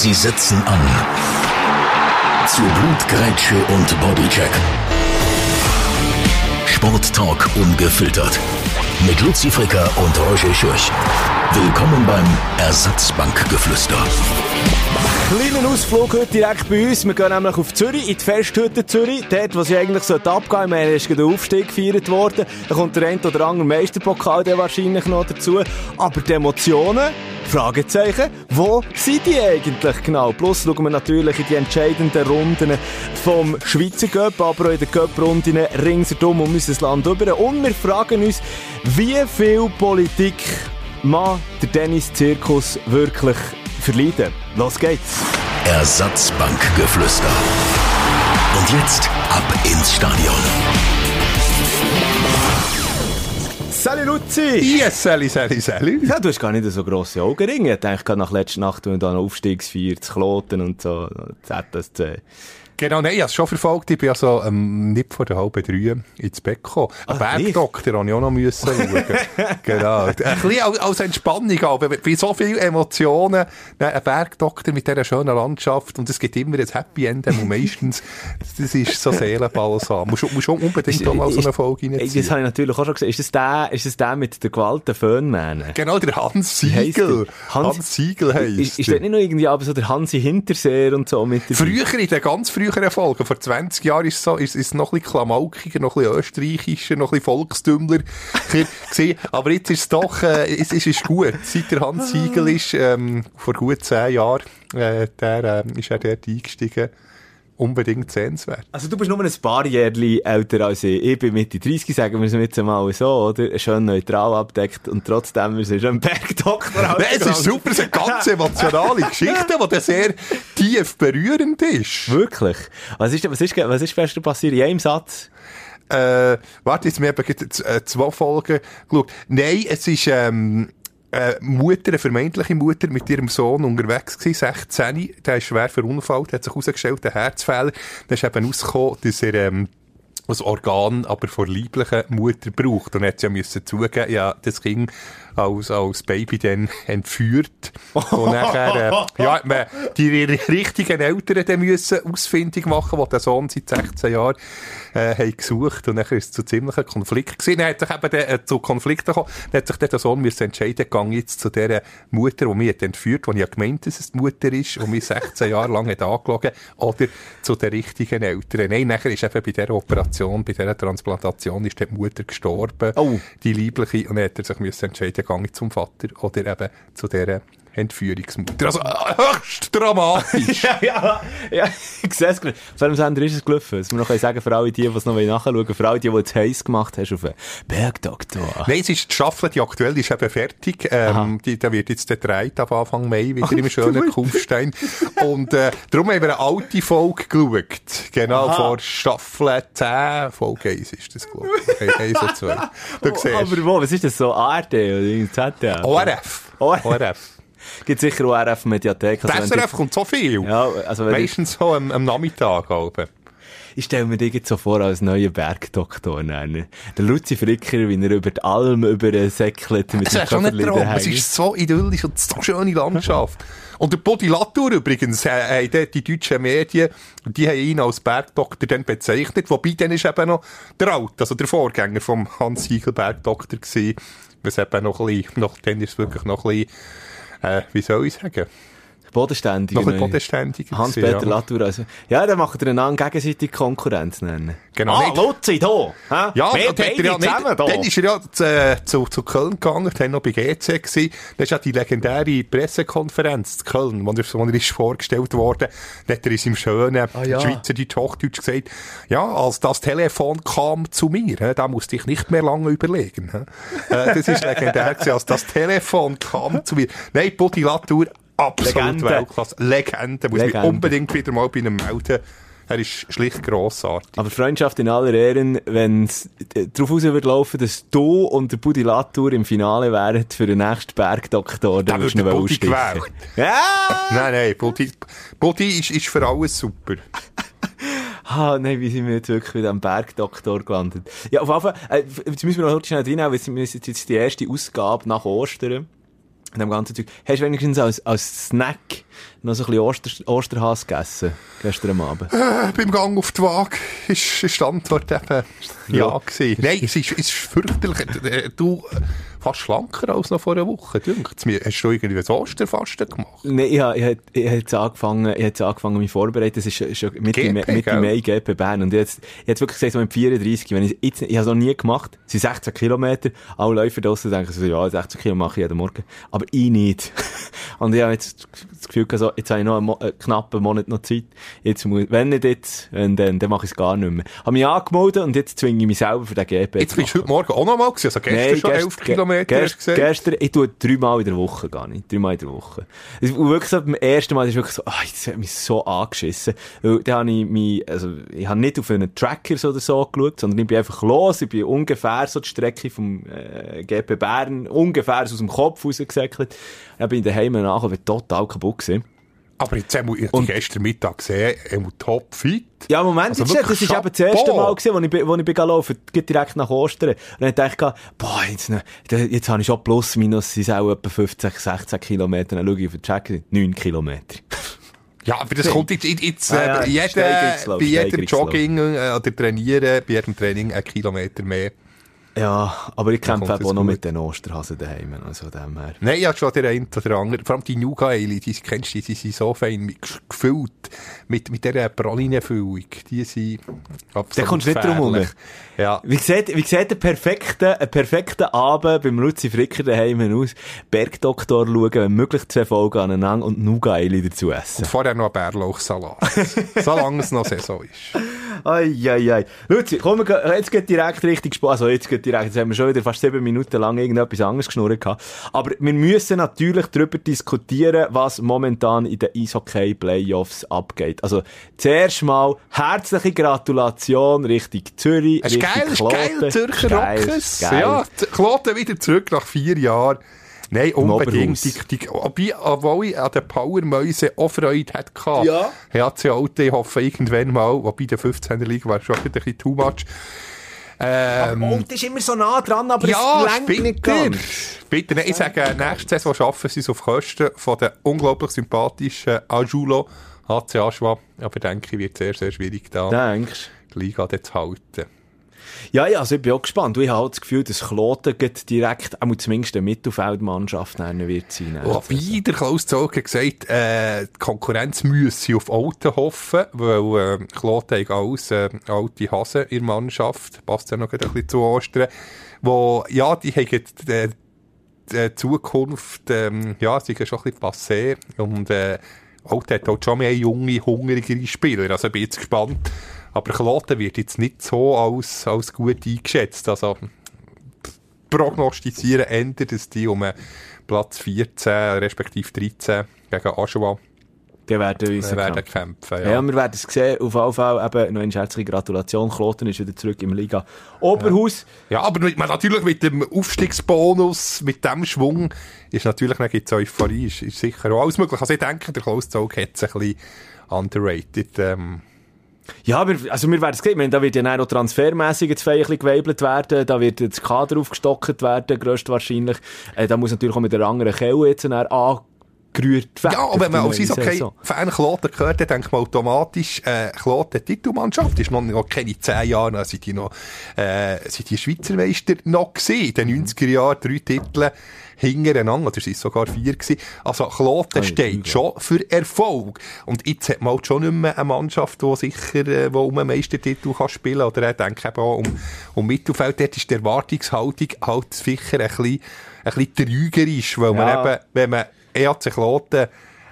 Sie setzen an. Zu Blutgrätsche und Bodycheck. Sporttalk ungefiltert. Mit Luzi Fricker und Roger Schürch. Willkommen beim Ersatzbankgeflüster. Kleinen Ausflug heute direkt bei uns. Wir gehen nämlich auf Zürich, in die Festhütte Zürich. Dort, wo sie eigentlich sollte abgehen sollte. ist der Aufstieg gefeiert worden. Da kommt der ein oder andere Meisterpokal dann wahrscheinlich noch dazu. Aber die Emotionen, Fragezeichen, wo sind die eigentlich genau? Plus schauen wir natürlich in die entscheidenden Runden vom Schweizer Cup, aber auch in den Cup-Runden ringsherum um unser Land über. Und wir fragen uns, wie viel Politik mag der Dennis-Zirkus wirklich verleiden? Los geht's! Ersatzbankgeflüster. Und jetzt ab ins Stadion. Salut Luzi! Yes, Sally, Sally, Sally. Ja, du hast gar nicht so grosse Augenringe. Ich denke, nach letzter Nacht, wenn du da noch Aufstiegsfeier zu Kloten und so, ZSC. Genau, nein, ich habe es schon verfolgt. Ich bin also ähm, nicht vor der halben drei ins Bett gekommen. Ein Ah, Bergdoktor habe ich auch noch müssen schauen. genau. Ein bisschen als, als Entspannung, aber bei so vielen Emotionen, nein, ein Bergdoktor mit dieser schönen Landschaft und es gibt immer ein Happy End, und meistens, das ist so Seelenbalsam. Musst, musst unbedingt auch mal so eine Folge Ey, Das reinziehen. habe ich natürlich auch schon gesehen. Ist das der, ist das der mit der Gewalt, der Föhnmähne? Genau, der Hans Siegel. Hans, Hans- Siegel heisst Ist, ist dort nicht noch irgendwie aber so der Hansi Hinterseer und so mit Früher, in den ganz früheren Folgen, vor 20 Jahren, ist es so, ist, ist noch ein bisschen klamaukiger, noch ein bisschen österreichischer, noch ein bisschen volkstümler gewesen. Aber jetzt ist es doch, äh, es, es ist gut. Seit der Hans Siegel ist, ähm, vor gut 10 Jahren, äh, der, ähm, ist er dort eingestiegen. Unbedingt sehenswert. Also du bist nur ein paar Jährchen älter als ich. Ich bin Mitte 30, sagen wir es jetzt mal so, oder? Schön neutral abdeckt und trotzdem, wir sind schon ein Bergdoktor. Nein, es ist super, es ist eine ganz emotionale Geschichte, die dann sehr tief berührend ist. Wirklich? Was ist, was ist, was ist gestern passiert? In einem Satz? Äh, warte, jetzt haben wir z- äh, zwei Folgen geschaut. Nein, es ist, ähm, eine Mutter, eine vermeintliche Mutter mit ihrem Sohn unterwegs gewesen, 16. Der ist schwer verunfallt, hat sich herausgestellt, ein Herzfehler. Dann ist eben rausgekommen, dass er, ähm, ein Organ aber von leiblichen Mutter braucht. Und hat ja müssen zugeben, ja, das Kind als, als Baby dann entführt. Und nachher, äh, ja, hat man die richtigen Eltern dann müssen ausfindig machen, die den Sohn seit 16 Jahren, äh, haben gesucht. Und nachher ist es zu ziemlichen Konflikt gewesen. Dann hat sich eben der, äh, zu Konflikten gekommen. Dann hat sich der Sohn müssen entscheiden, gang jetzt zu dieser Mutter, die mich hat entführt, die ich ja gemeint, dass es die Mutter ist, und mich 16 Jahre lang hat angelogen, oder zu den richtigen Eltern. Nein, nachher ist eben bei dieser Operation, bei dieser Transplantation, ist die Mutter gestorben, Oh. die liebliche, und dann hat er sich müssen entscheiden, gang zum Vater, oder eben zu dieser Entführungsmutter. Also, äh, höchst dramatisch. ja, ja, ja, ich sehe es gerade. Auf welchem Sender ist es gelaufen? Dass wir noch sagen für alle die, die es noch nachschauen wollen, für alle die, die jetzt heiß gemacht hast auf den Bergdoktor. Nein, es ist die Staffel, die aktuell ist eben fertig. Ähm, die, der wird jetzt der dreht ab Anfang Mai wieder im schönen Kufstein. Und äh, darum haben wir eine alte Folge geschaut. Genau, vor Staffel 10, Folge 1 ist das, glaube ich. 1 und 2. Du siehst. Aber wo, was ist das so? ARD oder ZDF? ORF. ORF. ORF. Gibt sicher ORF Mediathek. Das Also SRF kommt so viel. Ja, also ich, Meistens so am, am Nachmittag. Halb. ich stelle mir dich jetzt so vor als neuer Bergdoktor. nennen. Der Luzi Fricker, wie er über die Alm über säckelt mit Es dem daheim. Es ist so idyllisch und so schöne Landschaft. Und der Body Latour übrigens, äh, dort die deutschen Medien, die haben ihn als Bergdoktor dann bezeichnet. Wobei dann ist eben noch der Alt, also der Vorgänger vom Hans Siegel Bergdoktor gewesen. Was eben noch ein bisschen, noch, dann ist es wirklich noch ein bisschen, äh, wie soll ich sagen? Bodenständig. Noch ein bodenständiger. Hans-Peter ja. Latour. Also, ja, dann macht er einander gegenseitig Konkurrenz nennen. Genau, Ah, nicht- Luzi, da! Hä? Ja, Wir dort hat er ja beide zusammen nicht, da. dann ist er ja zu, äh, zu, zu Köln gegangen, dann noch bei GC gewesen. Das ist ja die legendäre Pressekonferenz zu Köln, wo er, wo er ist vorgestellt worden. Dann hat er in seinem schönen Ah, ja. Schweizerdeutsch, Hochdeutsch gesagt, ja, als das Telefon kam zu mir, da musste ich nicht mehr lange überlegen. äh, das ist legendär gewesen, als das Telefon kam zu mir. Nein, Buddy Latour, absolut. Weltklasse. Legende, muss Legende. mich unbedingt wieder mal bei ihm melden. Er ist schlicht grossartig. Aber Freundschaft in aller Ehren, wenn es darauf raus wird laufen, dass du und der Budi Latour im Finale wären für den nächsten Bergdoktor, dann Da würdest du ihn Buddy ausstechen. Ja! Nein, nein, Buddy, Buddy ist, ist für alles super. Ah, nein, wie sind wir jetzt wirklich wieder am Bergdoktor gelandet? Ja, auf jeden Fall, äh, jetzt müssen wir noch kurz schnell reinnehmen, weil es ist jetzt die erste Ausgabe nach Ostern. Dem ganzen Zeug. Hast du wenigstens als, als Snack noch so ein bisschen Oster, Osterhas gegessen, gestern Abend. Äh, beim Gang auf die Waage ist, ist die Antwort eben ja, Ja. gewesen. Nein, es ist, es ist fürchterlich. Äh, Du äh, fast schlanker als noch vor einer Woche, dünkt's mir. Hast du irgendwie ein Osterfasten gemacht? Nein, ich habe ich ich jetzt angefangen, ich jetzt angefangen, mich vorzubereiten. Es ist schon- Mitte, GP, Mai- Mitte gell? Mai GP Bern. Und jetzt, ich hab jetzt wirklich gesagt, so mit 34, wenn ich jetzt, ich habe es noch nie gemacht. Es sind 16 Kilometer. Alle Läufer draussen denken so, ja, 16 Kilometer mache ich jeden Morgen. Aber ich nicht. Und ich habe jetzt das Gefühl gehabt, so, jetzt habe ich noch einen, Mo einen knappen Monat noch Zeit. Jetzt muss, wenn nicht jetzt, wenn dann, dann mache ich es gar nicht mehr. Habe mich angemeldet und jetzt zwinge ich mich selber für den GP Jetzt bist du heute Morgen auch noch mal gewesen. Also gestern schon gest- 11 ge- Kilometer, gest- hast du gesagt. Gestern, ich tue dreimal in der Woche gar nicht. Dreimal in der Woche. Es- Und wirklich so beim ersten Mal ist wirklich so, ah, das hat mich so angeschissen. Weil da habe ich mich, also, ich habe nicht auf einen Tracker so oder so geschaut, sondern ich bin einfach los. Ich bin ungefähr so die Strecke vom, äh, GP Bern, ungefähr so aus dem Kopf rausgesäckelt. Dann bin ich daheim nachher total kaputt gewesen. Aber jetzt haben wir dich gestern Mittag gesehen, er muss top fit. Ja, Moment, Also jetzt, das ist eben das erste. Mal gewesen, wo ich, bin- wo ich bin gelaufen, geht direkt nach Ostern. Und dann dachte ich, boah, jetzt, jetzt habe ich schon plus, minus, sind auch etwa 15, 16 Kilometer. Dann schaue ich auf den Check, 9 Kilometer. Ja, aber das kommt jetzt, jetzt, Ah, ja, bei jedem. Jogging äh, oder Trainieren, bei jedem Training ein Kilometer mehr. Ja, aber ich kämpfe auch noch mit den Osterhasen daheim, also dem her. Nein, ja, schon der eine oder andere. Vor allem die Nougat-Eile, die kennst du, die sind so fein mit, gefüllt. Mit, mit dieser Pralinenfüllung. Die sind absolut Da kommst du nicht drum herum. Ja. Wie sieht, wie sieht ein perfekter, ein perfekter Abend beim Luzi Fricker daheim aus? Bergdoktor schauen, wenn möglich zwei Folgen aneinander und Nougat-Eili dazu essen. Und vorher noch ein Bärlauchsalat. Solange es noch Saison ist. Ai, ai, ai. Luzi, komm, jetzt geht direkt richtig Spaß. Also jetzt geht direkt, jetzt haben wir schon wieder fast sieben Minuten lang irgendetwas anderes geschnurrt gehabt. Aber wir müssen natürlich darüber diskutieren, was momentan in den Eishockey-Playoffs abgeht. Also, zuerst mal herzliche Gratulation Richtung Zürich, Es ist geil, es ist geil. Zürcher Rockers. Ja, Kloten wieder zurück nach vier Jahren. Nein, unbedingt. Die, die, obwohl, ich an den Powermäusen auch Freude hatte. Ja. HC Alte, ich hoffe irgendwann mal, wobei der 15er Liga wäre schon ein bisschen too much. Ähm, Und ist immer so nah dran, aber ja, es längt nicht bitte. ganz. Bitte, nein, ich sage, nächste Saison schaffen sie es auf Kosten von den unglaublich sympathischen Ajulo, HC Aschwa. Aber denke ich, wird sehr, sehr schwierig da, Denkst die Liga dort zu halten. Ja, ja, also ich bin auch gespannt. Ich habe das Gefühl, dass Kloten direkt, auch zumindest eine Mittelfeldmannschaft wird sein. Wobei der Klaus Zog hat gesagt, äh, die Konkurrenz müsse auf Alten hoffen, weil äh, Kloten hat alles äh, alte Hasen in der Mannschaft, passt ja noch ein bisschen zu Ostern, wo, ja, die haben äh, die Zukunft, ähm, ja, sie ist schon ein bisschen passé und äh, Alten hat auch schon mehr junge, hungrigere Spieler, also ich bin jetzt gespannt. Aber Kloten wird jetzt nicht so als, als gut eingeschätzt, also prognostizieren ändert, dass die um Platz 14, respektive 13 gegen Aschua Die werden uns werden kämpfen. Ja. Ja. wir werden es sehen. Auf jeden Fall eben noch eine herzliche Gratulation. Kloten ist wieder zurück im Liga Oberhaus. ja, aber mit, natürlich mit dem Aufstiegsbonus, mit dem Schwung, ist natürlich, gibt es Euphorie, ist, ist sicher auch alles möglich. Also ich denke, der Klaus Zog hat es ein bisschen underrated. Ähm, Ja, aber, also wir werden es sehen. Da wird ja auch transfermässig jetzt ein bisschen geweibelt werden. Da wird das Kader aufgestockt werden, größtwahrscheinlich. Äh, da muss natürlich auch mit der anderen Kelle jetzt dann angerührt werden. ja, und wenn man als die neue okay Saison. Fan Kloten gehört, dann denkt man automatisch, äh, Kloten Titelmannschaft ist noch, noch keine zehn Jahre, dann sind die noch, äh, sind die Schweizer Meister noch gewesen. In den 90er Jahren drei Titel hintereinander, oder sind es sogar vier gewesen. Also Kloten Ah, steht ja. schon für Erfolg. Und jetzt hat man halt schon nicht mehr eine Mannschaft, die sicher, äh, wo um einen Meistertitel kann spielen oder er denkt eben auch um, um Mittelfeld. Dort ist die Erwartungshaltung halt sicher ein bisschen, ein bisschen trügerisch, weil man Ja. eben, wenn man EAC Kloten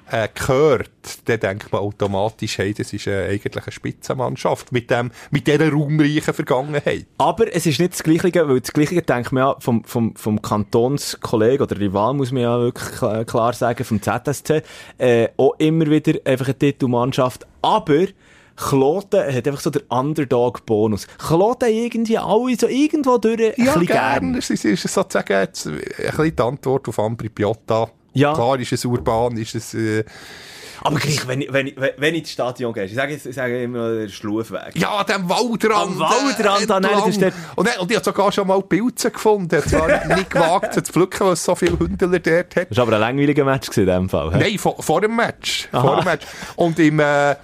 äh, gehört, dann denkt man automatisch, hey, das ist äh, eigentlich eine Spitzenmannschaft mit dem, mit dieser raumreichen Vergangenheit. Aber es ist nicht das Gleiche, weil das Gleiche denkt man ja vom, vom, vom Kantonskollegen oder Rival, muss man ja wirklich klar- sagen, vom ZSC, äh, auch immer wieder einfach eine Titelmannschaft. Aber Kloten hat einfach so den Underdog-Bonus. Kloten irgendwie alle so irgendwo durch ein Ja, bisschen gern. gern. Das ist, sozusagen ein bisschen die Antwort auf Ambri Piotta. Ja. Klar ist es urban, ist es, äh, Aber gleich, wenn, ich- wenn, ich- wenn ich ins Stadion gehe, ich sage, ich sage immer der Schlufweg. Ja, an dem Waldrand. Am Waldrand, äh, nein, das ist entlang. und, und ich habe sogar schon mal Pilze gefunden. Zwar nicht gewagt, sie zu pflücken, weil es so viele Hündler dort hat. Das war aber ein langweiliger Match in dem Fall. hä? Nein, vor, vor dem Match. Aha. Vor dem Match. Und im, äh,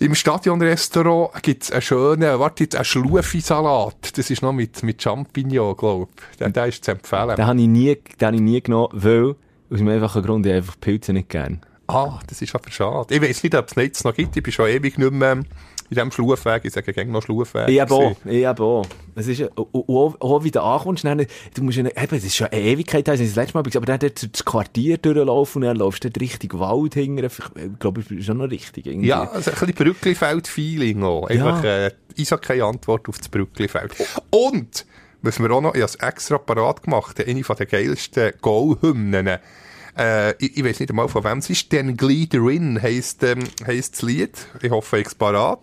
im Stadionrestaurant gibt's einen schönen, warte jetzt, einen Schlufi-Salat. Das ist noch mit, mit Champignon, glaub ich. Der, der ist zu empfehlen. Den habe ich nie, den habe ich nie genommen, weil, aus dem einfachen Grund, ich einfach Pilze nicht gern. Ah, das ist aber schade. Ich weiss nicht, ob es jetzt noch gibt. Ich bin schon ewig nicht mehr in diesem Schlufweg. Ich sage gerne noch Schlufweg. Ich eben auch, ich eben auch. Es ist, auch, auch wie du ankommst, dann, du musst ja, eben, das ist schon eine Ewigkeit, als ich das letzte Mal aber dann dort das Quartier durchlaufen und dann laufst du dort richtig Wald hinterher. Ich glaube, ich bin schon noch richtig. Irgendwie. Ja, also ein bisschen Brücklifeld-Feeling auch. Einfach, äh, ich sage keine Antwort auf das Brücklifeld. Und, was wir auch noch, ich habe es extra parat gemacht, eine von der geilsten Goal-Hymnen. Äh, ich, ich weiß nicht einmal von wem es ist. Den Glider In heisst, ähm, heisst das Lied. Ich hoffe, ich es parat.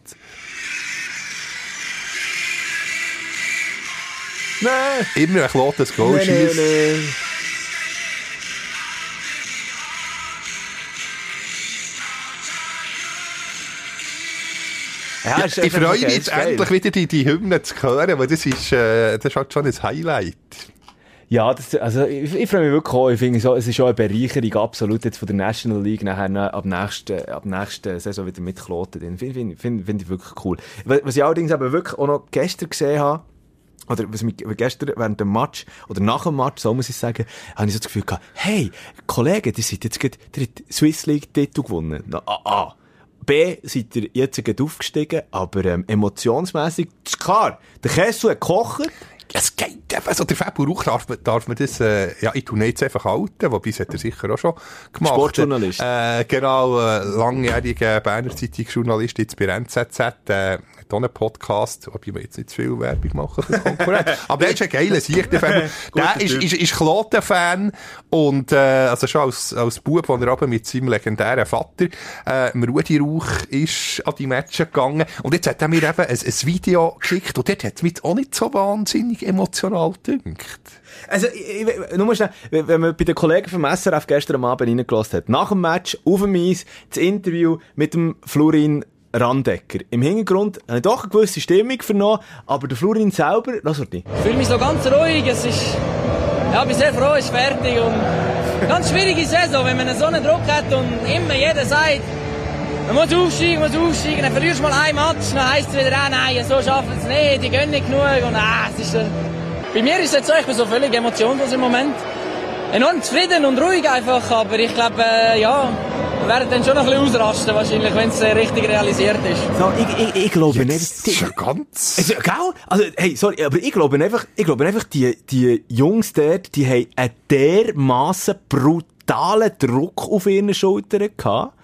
Nein! Immer ein klotes Goal Nein, nein, schießt. Ja, ich ist freue mich jetzt geil. endlich wieder die, die Hymne zu hören, weil das ist, äh, das ist halt schon ein Highlight. Ja, das, also, ich, ich freue mich wirklich auch. Ich finde so, es ist schon eine Bereicherung, absolut, jetzt von der National League nachher ab nächsten, ab nächsten Saison wieder mit Kloten. Finde find, find, find ich wirklich cool. Was ich allerdings aber wirklich auch noch gestern gesehen habe, oder was mich gestern während dem Match, oder nach dem Match, so muss ich sagen, habe ich so das Gefühl gehabt, hey, Kollegen, die sind jetzt gerade, hat Swiss League Titel gewonnen. Na, ah, ah. B, seid ihr jetzt gerade aufgestiegen, aber ähm, emotionsmässig, das ist klar, der Kessel hat gekocht, Es geht eben. Also der Fabio Rauch darf, man- darf man das, äh, ja, ich tu ihn jetzt einfach halten, wobei das hat er sicher auch schon gemacht. Sportjournalist. Äh, genau, äh, langjähriger Berner Zeitungsjournalist, jetzt bei NZZ, äh, hat auch einen Podcast, wobei wir jetzt nicht zu viel Werbung machen für Konkurrenz. Aber der ist ein geiler Sicht, der. Der ist, ist, ist Kloten-Fan und, äh, also schon als, als Bub, wo er aber mit seinem legendären Vater, äh, Rudi Rauch, ist an die Matches gegangen. Und jetzt hat er mir eben ein, ein Video geschickt und dort hat es mich auch nicht so wahnsinnig emotional gedünkt. Also, ich, ich, nur mal schnell, wenn man bei den Kollegen vom SRF gestern Abend reingelassen hat, nach dem Match, auf dem Eis, das Interview mit dem Florin Randecker. Im Hintergrund habe ich doch eine gewisse Stimmung vernommen, aber der Florin selber, lass mal die. Ich fühle mich so ganz ruhig. Es ist, ja, ich bin sehr froh, es ist fertig. Und ganz schwierige Saison, wenn man so einen Druck hat und immer jeder sagt, man muss aufsteigen, man muss aufsteigen, dann verlierst du mal ein Match, dann heisst es wieder, ah, nein, so schaffen es nicht, die gönnen nicht genug. Und ah, es ist, äh, bei mir ist es jetzt so, ich bin so völlig emotionslos im Moment. Enorm zufrieden und ruhig einfach, aber ich glaube, äh, ja, werden dann schon noch ein bisschen ausrasten wahrscheinlich, wenn es äh, richtig realisiert ist. So, ich, ich, ich glaube Das nicht. ist ja ganz... Also, gell? Also, hey, sorry, aber ich glaube einfach, ich glaube einfach, die, die Jungs dort, die haben einen dermassen brutalen Druck auf ihren Schultern gehabt,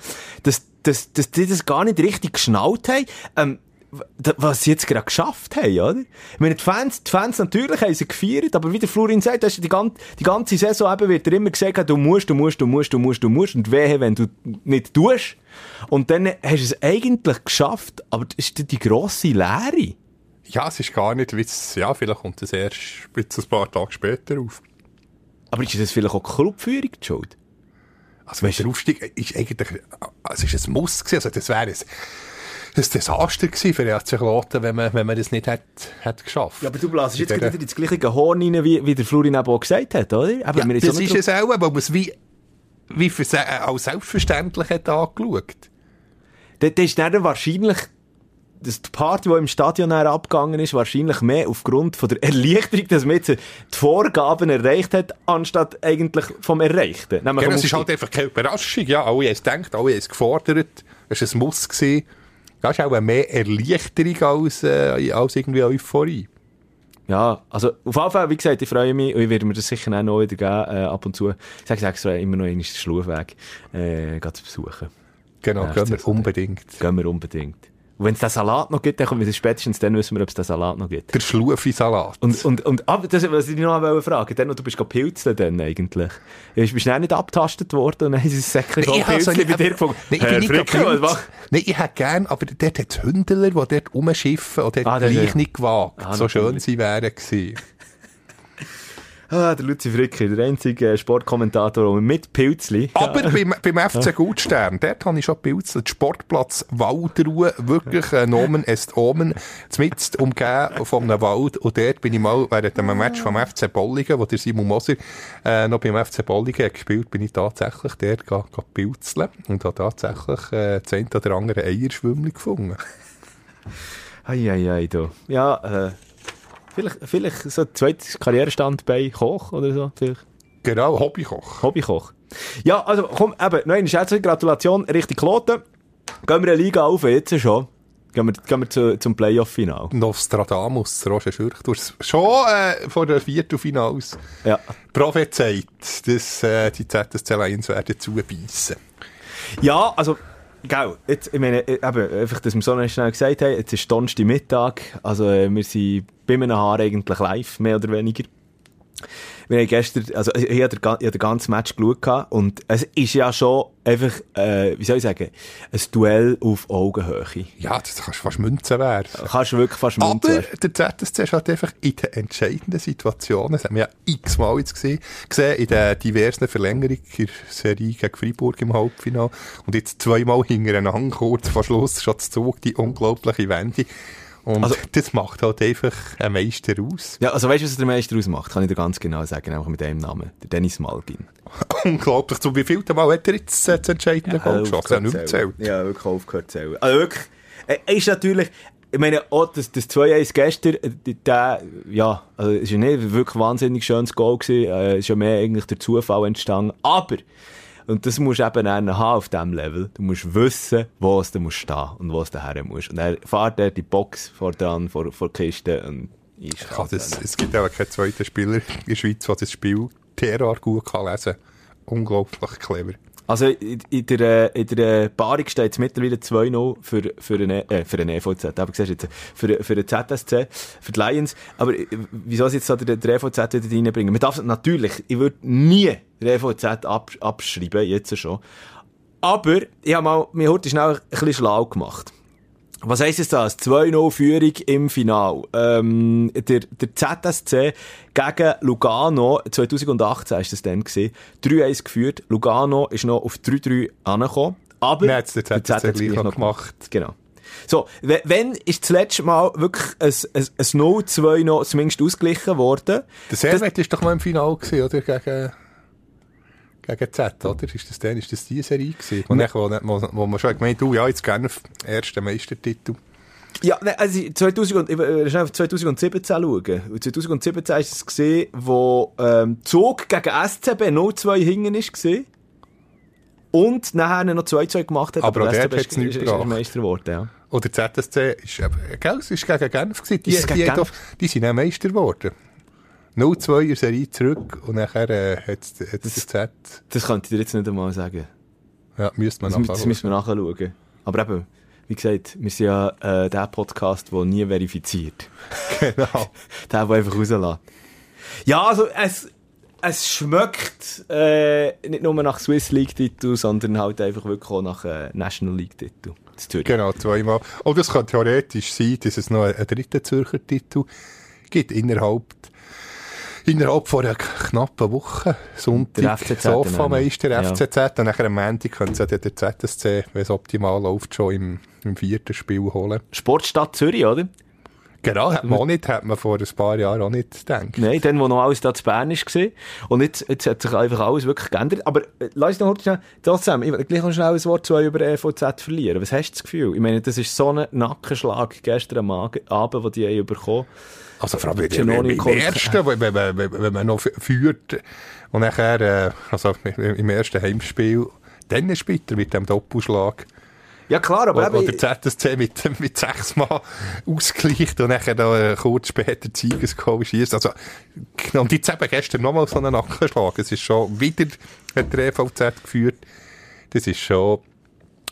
dass, dass, dass die das gar nicht richtig geschnallt haben. Ähm, was sie jetzt gerade geschafft haben, oder? Ich meine, die Fans, die Fans natürlich haben sie gefeiert, aber wie der Florin sagt, hast du die, ganze, die ganze Saison eben wird er immer gesagt, du musst, du musst, du musst, du musst, du musst, und wehe, wenn du nicht tust. Und dann hast du es eigentlich geschafft, aber das ist die grosse Leere. Ja, es ist gar nicht, wie es, ja, vielleicht kommt es erst ein paar Tage später auf. Aber ist das vielleicht auch die Clubführung die schuld? Also, wenn der Aufstieg ist eigentlich, also es ist ein Muss gewesen, also das wäre ein, ein Desaster gewesen für FC Kloten, wenn man, wenn man das nicht hätte, hätte geschafft. Ja, aber du blasst jetzt wieder ins gleiche Horn rein, wie, wie der Florin eben auch gesagt hat, oder? Eben, Ja, das ist es auch, weil man es wie, wie für, äh, als selbstverständlich hat angeschaut. Dann ist dann wahrscheinlich, dass die Party, die im Stadion abgegangen ist, wahrscheinlich mehr aufgrund von der Erleichterung, dass man jetzt die Vorgaben erreicht hat, anstatt eigentlich vom Erreichten. Nämlich Genau, es ist halt einfach keine Überraschung, ja, alle haben es gedacht, alle haben es gefordert, es war ein Muss gewesen. Das ist auch mehr Erleichterung als, äh, als irgendwie Euphorie. Ja, also auf jeden Fall, wie gesagt, ich freue mich und ich werde mir das sicher auch noch wieder geben, äh, ab und zu. Ich sage extra immer noch einmal den Schlufweg äh, zu besuchen. Genau, Ja, gehen wir unbedingt. Gehen wir unbedingt. Und wenn es den Salat noch gibt, dann kommen wir spätestens dann wissen wir, ob es den Salat noch gibt. Der Schlufi-Salat. Und, und, und, aber das, was ich noch wollte fragen, dann, du bist pilzeln dann eigentlich. Bist du schnell nicht abgetastet worden und dann haben sie ein Säckchen voll habe so Pilzchen bei dir gefunden? Nein, ich bin nicht Fricke, was gepilzt. Nein, ich hätte gern, aber dort hat es Hündler, die dort rumschiffen und dort Ah, gleich nicht gewagt. Ah, so schön sie wären gewesen. Ah, der Luzi Fricker, der einzige äh, Sportkommentator mit Pilzli. Aber beim, beim FC Gutstern, dort habe ich schon Pilzli, Sportplatz Waldruhe, wirklich äh, Nomen est Omen, zumindest umgeben von einem Wald. Und dort bin ich mal während einem Match vom FC Bolligen, wo der Simon Moser äh, noch beim FC Bolligen hat gespielt, bin ich tatsächlich dort ga, ga pilzeln und habe tatsächlich äh, das eine oder andere Eierschwümmli gefunden. Eieiei, ei, du. Ja, äh, vielleicht, vielleicht so ein zweites Karrierestand bei Koch oder so. Vielleicht. Genau, Hobbykoch. Hobbykoch. Ja, also komm, eben, noch eine Schätzung, Gratulation, richtig Kloten. Gehen wir eine Liga auf, jetzt schon. Gehen wir, gehen wir zu, zum Playoff-Final. Nostradamus, Roger Schürch. Du hast schon äh, vor der Viertelfinals Ja. prophezeit, dass äh, die ZSC Lions werden zubeissen. Ja, also, gell, jetzt, ich meine, äh, eben, einfach, dass wir so schnell gesagt haben, jetzt ist Donnerstag Mittag, also äh, wir sind bei einem Haar eigentlich live, mehr oder weniger. Wir haben gestern, also ich, ich habe den, ganzen Match geschaut und es ist ja schon einfach, äh, wie soll ich sagen, ein Duell auf Augenhöhe. Ja, das kannst du fast Münzen werfen. Kannst du wirklich fast Aber munter. der ZSC ist halt einfach in den entscheidenden Situationen, das haben wir ja x-mal jetzt gesehen, gesehen in den diversen Verlängerungen der Serie gegen Freiburg im Halbfinale und jetzt zweimal hintereinander, kurz vor Schluss, schon zu Zug, die unglaubliche Wende. Und Also- das macht halt einfach einen Meister aus. Ja, also weißt du, was der Meister ausmacht? Kann ich dir ganz genau sagen, einfach mit dem Namen. Der Dennis Malgin. Unglaublich. Zu wie viel Mal hat er jetzt äh, das entscheidende Goal geschossen? Nicht mehr gezählt. Ja, wirklich aufgehört zu zählen. Also wirklich, er ist natürlich, ich meine, auch das, das 2-1 gestern, äh, der, ja, also es ist ja nicht wirklich ein wahnsinnig schönes Goal gewesen, äh, es ist ja mehr eigentlich der Zufall entstanden, aber, und das musst du eben dann haben auf diesem Level, du musst wissen, wo es da musst stehen und wo es da her muss. Und er fährt dort die Box vor dran, vor, vor die Kiste und ist kann das, es gibt auch keinen zweiten Spieler in der Schweiz, der das Spiel derart gut kann lesen kann. Unglaublich clever. Also in, in der, in der Paarung steht es mittlerweile 2-0 für, für, äh, für den EVZ. Aber du jetzt, für, für den ZSC, für die Lions. Aber äh, wieso sie jetzt da den, den EVZ wieder reinbringen? Man darf natürlich, ich würde nie den EVZ ab, abschreiben, jetzt schon. Aber ich habe mal, mir heute schnell ein bisschen schlau gemacht. Was heisst es das? 2-0 Führung im Final. Ähm, der, der ZSC gegen Lugano, 2018 ist das dann gewesen, 3-1 geführt. Lugano ist noch auf 3-3 angekommen. Aber hat's der ZSC gleich noch gemacht. Genau. So, wenn ist das letzte Mal wirklich ein, ein, ein 0-2 noch zumindest ausgeglichen worden? Der Servet ist doch mal im Finale gewesen, oder? Gegen, gegen Z, oder? Ist das dann, ist das die Serie gewesen? Wo, dann, wo, wo, wo man schon gemeint du, ja, jetzt gerne ersten Meistertitel. Ja, ne, also 2000, ich will schnell auf 2017 schauen. Und 2017 ist es gesehen, wo ähm, Zug gegen SCB 0-2 hinten gesehen. Und nachher noch 2-2 gemacht hat. Aber auch der dort hat's ist, nichts ist, ist gebracht. Meister geworden, ja. Oder ZSC ist, eben, gell, es ist gegen Genf gewesen. Die, es die, gegen die, Genf? die sind auch Meister geworden. 0-2 in der Serie zurück und nachher äh, hat es der Z, Das könnte ich dir jetzt nicht einmal sagen. ja, müsste man Das, mü- das nachschauen. müssen wir nachschauen. Aber eben, wie gesagt, wir sind ja äh, der Podcast, der nie verifiziert. Genau. Der, der einfach rauslässt. Ja, also es, es schmeckt äh, nicht nur nach Swiss League-Titel, sondern halt einfach wirklich auch nach äh, National League-Titel. Das. Genau, zweimal. Und es kann theoretisch sein, dass es noch einen dritten Zürcher Titel gibt innerhalb, innerhalb von einer knappen Woche. Sonntag, Sofameister, ja. FCZ. Und nachher am Montag können sie dann den ZSC, wenn es optimal läuft, schon im, im vierten Spiel holen. Sportstadt Zürich, oder? Genau, hat man, auch nicht, hat man vor ein paar Jahren auch nicht gedacht. Nein, dann, wo noch alles da zu Bern war. Und jetzt, jetzt hat sich einfach alles wirklich geändert. Aber äh, lass uns noch kurz schnell, trotzdem, ich will gleich noch schnell ein Wort zwei über EVZ verlieren. Was hast du das Gefühl? Ich meine, das ist so ein Nackenschlag gestern am Abend, den die haben bekommen Also vor allem wenn- Giannoni wenn- im kommt. ersten, wenn, wenn, wenn, wenn man noch führt und nachher, äh, also im ersten Heimspiel, dann ist bitter mit dem Doppelschlag. Ja klar, aber Wo, wo eben, der ZSC mit, mit sechs Mal ausgleicht und nachher da, äh, kurz später Siegesgoal schießt. Also, genau, und jetzt eben gestern nochmal so einen Nackenschlag. Es ist schon wieder, hat der EVZ geführt. Das ist schon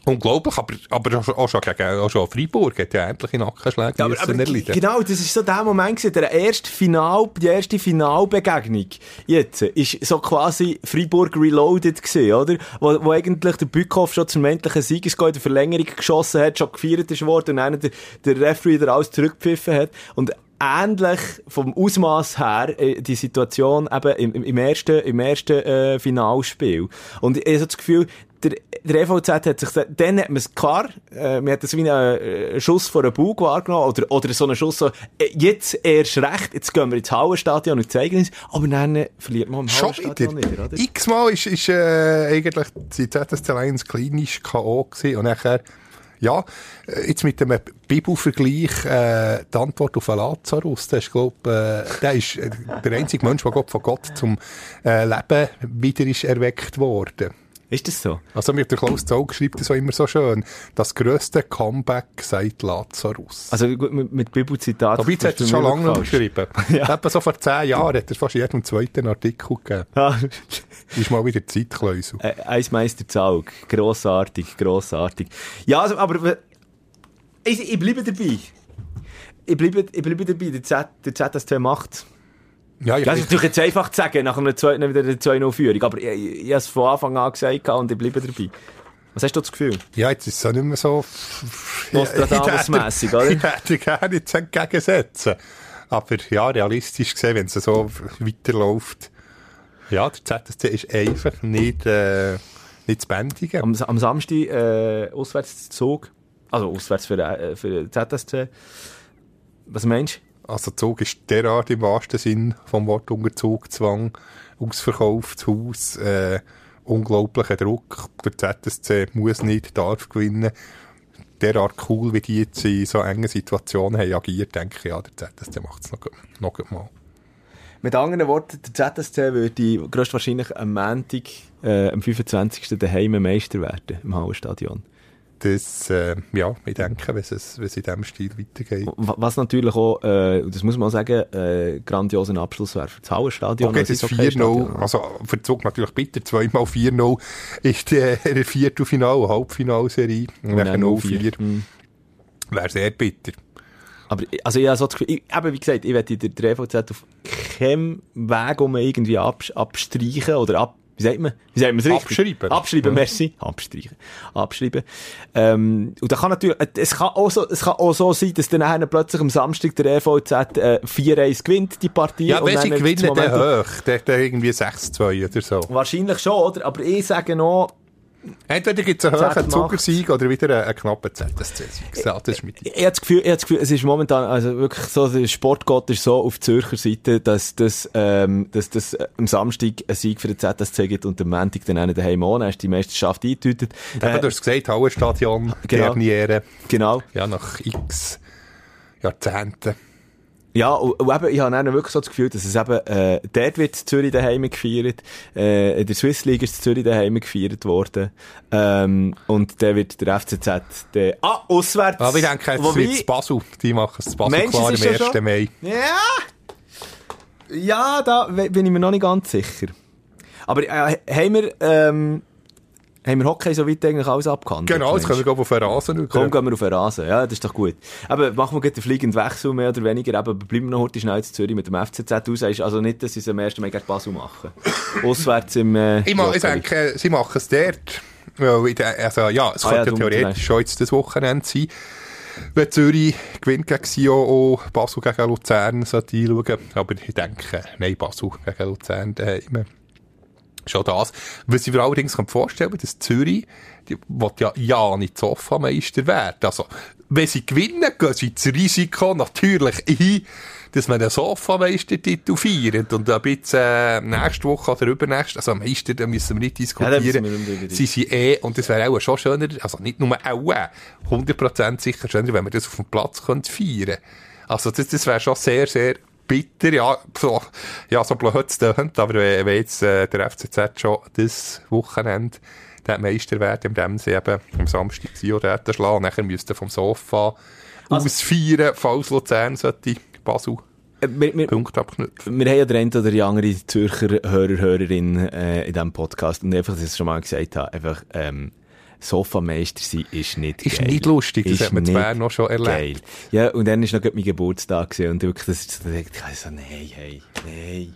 unglaublich, aber, aber auch schon- gegen, auch schon Freiburg hat ja endlich Nackenschläge Ja, aber, aber erleiden. genau, das ist so der Moment gewesen, der erste Final, die erste Finalbegegnung jetzt, ist so quasi Freiburg Reloaded gewesen, oder? Wo, wo eigentlich der Bückhoff schon zum endlichen Siegesgoal in der Verlängerung geschossen hat, schon gefeiert ist worden und dann der, der Referee wieder alles zurückgepfiffen hat. Und ähnlich vom Ausmaß her äh, die Situation eben im, im- im ersten, im ersten äh, Finalspiel. Und ich habe so das Gefühl, der, der EVZ hat sich, da- dann hat man es klar, äh, man hat das wie einen äh, Schuss vor den Bug wahrgenommen, oder, oder so einen Schuss so, äh, jetzt erst recht, jetzt gehen wir ins Hallenstadion und zeigen uns, aber dann äh, verliert man im. Hallenstadion wieder, oder? X-Mal ist, ist äh, eigentlich die ZSC Lions klinisch K.O. gewesen. Und nachher, ja, jetzt mit dem Bibelvergleich, äh, die Antwort auf Lazarus, der ist, glaub, äh, der ist der einzige Mensch, der Gott von Gott zum äh, Leben wieder ist erweckt worden. Ist das so? Also mir der Klaus Zaug schreibt das auch immer so schön. Das grösste Comeback seit Lazarus. Also gut, mit, mit Bibelzitat. Dabei hat er schon lange geschrieben. Ja. Etwa so vor zehn Jahren hat er fast jedem zweiten Artikel gegeben. Ja. Ist mal wieder Zeitklausel. Äh, Eismeister Zaug. Grossartig, grossartig. Ja, also, aber ich, ich bleibe dabei. Ich bleibe, ich bleibe dabei. Der, Z, der ZSC macht. Ja, Das ist natürlich jetzt einfach zu sagen, nach einer zweiten wieder eine 2-0-Führung. Aber ich, ich, ich habe es von Anfang an gesagt und ich bleibe dabei. Was hast du das Gefühl? Ja, jetzt ist es auch nicht mehr so... Nostradamus-mässig, oder? Ich hätte gerne jetzt entgegensetzen. Aber ja, realistisch gesehen, wenn es so weiterläuft, ja, der ZSC ist einfach nicht, äh, nicht zu bändigen. Am, am Samstag äh, auswärts Zug. Also auswärts für, äh, für ZSC. Was meinst du? Also Zug ist derart im wahrsten Sinn vom Wort unter Zugzwang, ausverkauftes Haus, äh, unglaublicher Druck. Der ZSC muss nicht, darf gewinnen. Derart cool, wie die jetzt in so engen Situationen haben agiert, denke ich, ja, der ZSC macht es noch, noch mal. Mit anderen Worten, der ZSC würde größtwahrscheinlich am Montag, äh, am 25. daheim Meister werden, im Hallenstadion. Das, äh, ja, ich denke, wenn es, wenn es in diesem Stil weitergeht. Wa- Was natürlich auch, äh, und das muss man auch sagen, äh, grandiosen Abschluss wäre für das Hallenstadion. Okay, als das Eishockey-Stadion. 4-0, also Zug natürlich bitter, zweimal 4-0 ist die, die Viertelfinal- Halbfinalserie. Und dann dann 0-4 Mhm. wäre sehr bitter. Aber, also, ich habe so das Gefühl, ich, eben, wie gesagt, ich werde der, der EVZ auf keinem Weg um irgendwie abs abstreichen oder ab, wie sagt man? Wie sagt man es richtig? Abschreiben. Abschreiben, Ja. merci. Abstreichen. Abschreiben. Ähm, und da kann natürlich, äh, es kann auch so, es kann auch so sein, dass dann nachher plötzlich am Samstag der EVZ äh, 4-1 gewinnt, die Partie. Ja, wenn sie gewinnen, Momentum- hoch. Dann, dann irgendwie 6-2 oder so. Wahrscheinlich schon, oder? Aber ich sage noch, Entweder gibt es einen hohen Zuckersieg oder wieder einen, knappen ZSC-Sieg. Ja, das ist mit ich, ich habe das Gefühl, ich habe das Gefühl, es ist momentan, also wirklich so, der Sportgott ist so auf Zürcher Seite, dass das, ähm, dass das äh, am Samstag einen Sieg für den ZSC gibt und am Montag dann einen daheim dann ist die Meisterschaft eingetütet. Äh, du hast gesagt, Hallenstadion, Genau. Derniere. genau. Ja, nach x Jahrzehnten. Ja, und, und eben, ich habe dann wirklich so das Gefühl, dass es eben, äh, dort wird Zürich daheim gefeiert, äh, in der Swiss League ist Zürich daheim gefeiert worden, ähm, und dann wird der FCZ, der, ah, auswärts. Aber ich denke, jetzt Wobei- wird Basel. Die machen es Basel Meinst du, klar am ist schon 1. so? Mai. Ja! Ja, da bin ich mir noch nicht ganz sicher. Aber äh, haben wir, ähm, haben wir Hockey so weit eigentlich alles abgehandelt? Genau, jetzt können wir ich, auf den Rasen schauen. Komm, gehen wir auf den Rasen. Ja, das ist doch gut. Aber machen wir gleich den fliegenden Wechsel, mehr oder weniger. Aber bleiben wir noch heute schnell in Zürich mit dem FCZ. Sagst also nicht, dass sie es am ersten Mal gegen Basel machen. Auswärts im, äh, Ich, ma, ich denke, sie machen es dort. Weil ich de- also, ja, es Ah, könnte ja, theoretisch schon jetzt das Wochenende sein. Wenn Zürich gewinnt gegen Sion, auch Basel gegen Luzern sollte einschauen. Aber ich denke, nein, Basel gegen Luzern daheim. Schon das. Was ich mir allerdings vorstellen kann, dass Zürich, die will ja, ja nicht Sofa-Meister werden. Also, wenn sie gewinnen, gehen sie das Risiko natürlich ein, dass man den Sofa-Meistertitel feiert. Und ab jetzt, äh, nächste Woche oder übernächste, also Meister, da müssen wir nicht Ja, diskutieren. wir nicht drüber sie sind eh, und das wäre auch schon schöner, also nicht nur auch, äh, 100% sicher schöner, wenn wir das auf dem Platz könnte feiern Also, das, das wäre schon sehr, sehr bitter, ja, so, ja, so blöd es tönt, aber wenn, wenn jetzt äh, der FCZ schon das Wochenende der Meister werden, indem sie eben am Samstag Sion dort schlagen, nachher müsste vom Sofa Also- ausfeiern, falls Luzern sollte Basel Äh, wir, wir, Punkt abknüpfen. wir haben ja den einen oder die andere Zürcher Hörer, Hörerin äh, in diesem Podcast. Und einfach, dass ich es schon mal gesagt habe, einfach, ähm, Sofameister sein ist nicht Ist geil. nicht lustig, das Ist hat man in Bern noch schon erlebt. Geil. Ja, und dann war noch mein Geburtstag gewesen, und wirklich, das ist so, ich so, nein, hey, nein.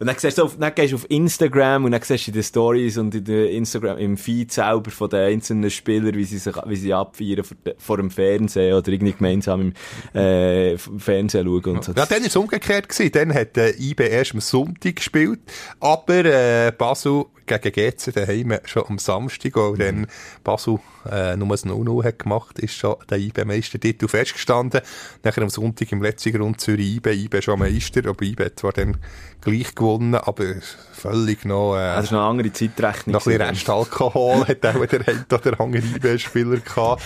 Und dann, siehst du auf, dann gehst du auf Instagram und dann siehst du in den Stories und in den Instagram, im Feed selber von den einzelnen Spielern, wie sie sich, wie sie abfeiern vor, vor dem Fernsehen oder irgendwie gemeinsam im, äh, Fernsehen schauen und so. Ja, dann war es umgekehrt. Gewesen. Dann hat äh, IB erst am Sonntag gespielt, aber äh, Basel gegen GC daheim schon am Samstag, weil mhm. dann Basel äh, nur ein 0-0 hat gemacht, ist schon der IB-Meistertitel festgestanden. Nachher am Sonntag im letzten Grund Zürich IB, IB schon Meister, aber IB hat zwar dann gleich gewonnen, aber völlig noch... Äh, das ist noch eine andere Zeitrechnung. Noch ein bisschen Restalkohol hat auch der ein oder andere IB-Spieler gehabt.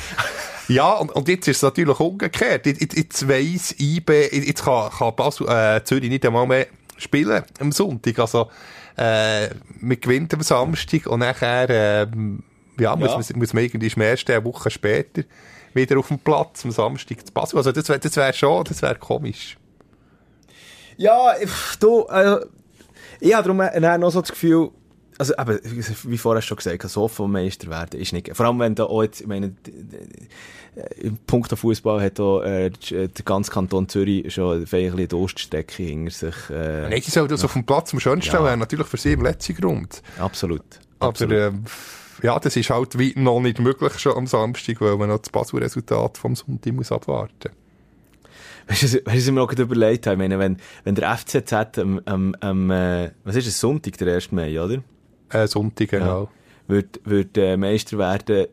Ja, und, und jetzt ist es natürlich umgekehrt. Jetzt, jetzt weiss IB, jetzt kann, kann Basel, äh, Zürich nicht einmal mehr spielen am Sonntag. Also, äh, man gewinnt am Samstag und nachher, äh, ja, muss, ja. Man, muss man irgendwie am ersten eine Woche später wieder auf dem Platz am Samstag zu Basel. Also das wäre das wär schon, das wäre komisch. Ja, du, äh, ich habe darum noch so das Gefühl, also, aber, wie vorher schon gesagt, so vom Meister werden ist nicht, vor allem wenn da auch jetzt, ich meine, im Punkt auf Fußball hat auch, äh, der ganze Kanton Zürich schon eine Durststrecke hinter sich. Äh, Nein, die das auf dem Platz am schönsten ja. wäre natürlich für sie im letzten Grund. Absolut. Aber, äh, ja, das ist halt wie noch nicht möglich schon am Samstag, weil man noch das Basel-Resultat vom Sonntag muss abwarten Weißt du, was ich mir noch überlegt habe? Ich meine, wenn, wenn der FCZ am, am, am äh, was ist es, Sonntag, der 1. Mai, oder? Äh, Sonntag, genau. Ja, wird, wird äh, Meister werden,